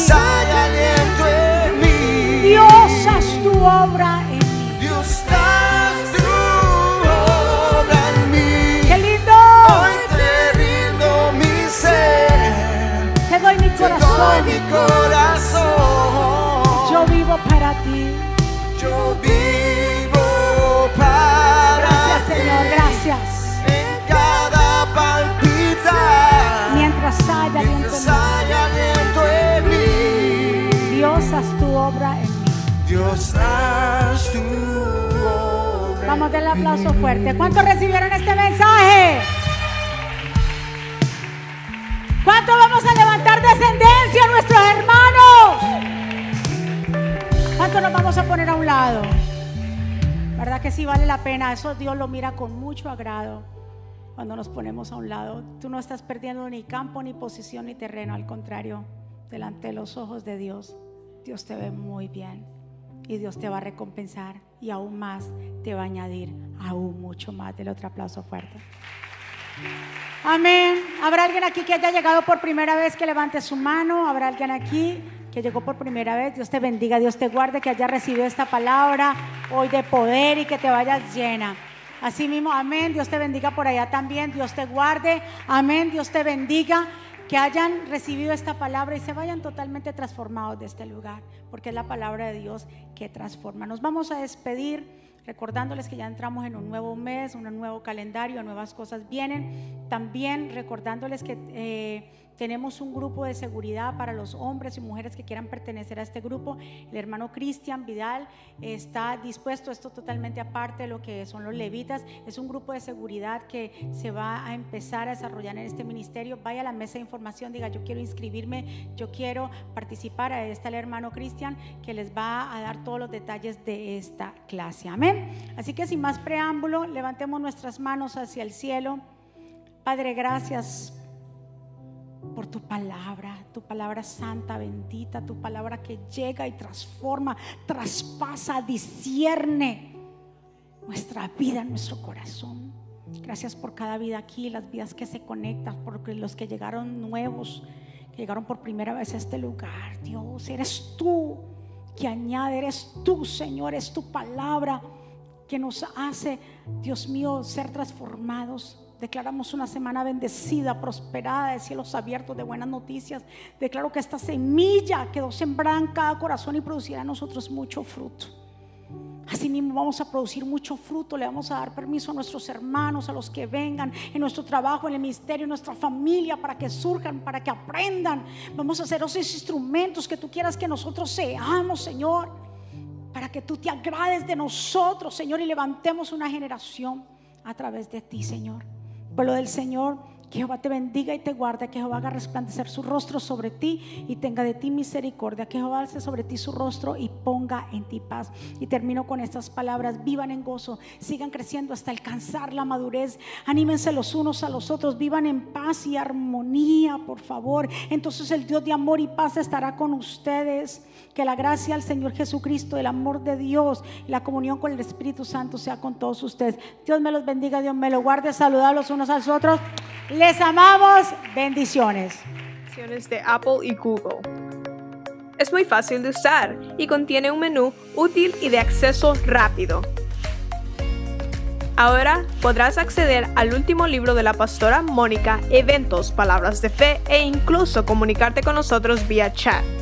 Vamos a darle aplauso fuerte. ¿Cuántos recibieron este mensaje? ¿Cuántos vamos a levantar descendencia a nuestros hermanos? ¿Cuántos nos vamos a poner a un lado? ¿Verdad que sí vale la pena? Eso Dios lo mira con mucho agrado cuando nos ponemos a un lado. Tú no estás perdiendo ni campo, ni posición, ni terreno. Al contrario, delante de los ojos de Dios, Dios te ve muy bien. Y Dios te va a recompensar y aún más te va a añadir aún mucho más. Del otro aplauso fuerte. Amén. ¿Habrá alguien aquí que haya llegado por primera vez que levante su mano? ¿Habrá alguien aquí que llegó por primera vez? Dios te bendiga, Dios te guarde, que haya recibido esta palabra hoy de poder y que te vayas llena. Así mismo, amén. Dios te bendiga por allá también. Dios te guarde. Amén. Dios te bendiga. Que hayan recibido esta palabra y se vayan totalmente transformados de este lugar, porque es la palabra de Dios que transforma. Nos vamos a despedir recordándoles que ya entramos en un nuevo mes, un nuevo calendario, nuevas cosas vienen. También recordándoles que eh, Tenemos un grupo de seguridad para los hombres y mujeres que quieran pertenecer a este grupo. El hermano Cristian Vidal está dispuesto, esto totalmente aparte de lo que son los levitas. Es un grupo de seguridad que se va a empezar a desarrollar en este ministerio. Vaya a la mesa de información, diga yo quiero inscribirme, yo quiero participar. Ahí está el hermano Cristian que les va a dar todos los detalles de esta clase. Amén. Así que sin más preámbulo, levantemos nuestras manos hacia el cielo. Padre, gracias por tu palabra, tu palabra santa, bendita, tu palabra que llega y transforma, traspasa, discierne nuestra vida, nuestro corazón. Gracias por cada vida aquí, las vidas que se conectan, por los que llegaron nuevos, que llegaron por primera vez a este lugar. Dios, eres tú que añade, eres tú, Señor, es tu palabra que nos hace, Dios mío, ser transformados Declaramos una semana bendecida, prosperada, de cielos abiertos, de buenas noticias. Declaro que esta semilla quedó sembrada en cada corazón y producirá en nosotros mucho fruto. Así mismo vamos a producir mucho fruto, le vamos a dar permiso a nuestros hermanos, a los que vengan en nuestro trabajo, en el ministerio, en nuestra familia, para que surjan, para que aprendan. Vamos a hacer esos instrumentos que tú quieras que nosotros seamos, Señor, para que tú te agrades de nosotros, Señor, y levantemos una generación a través de ti, Señor. Pueblo del Señor, que Jehová te bendiga y te guarde, que Jehová haga resplandecer su rostro sobre ti y tenga de ti misericordia, que Jehová alce sobre ti su rostro y ponga en ti paz. Y termino con estas palabras, vivan en gozo, sigan creciendo hasta alcanzar la madurez, anímense los unos a los otros, vivan en paz y armonía, por favor. Entonces el Dios de amor y paz estará con ustedes. Que la gracia al Señor Jesucristo, el amor de Dios y la comunión con el Espíritu Santo sea con todos ustedes. Dios me los bendiga, Dios me los guarde, saludar los unos a los otros. Les amamos. Bendiciones. De Apple y Google. Es muy fácil de usar y contiene un menú útil y de acceso rápido. Ahora podrás acceder al último libro de la pastora Mónica, eventos, palabras de fe e incluso comunicarte con nosotros vía chat.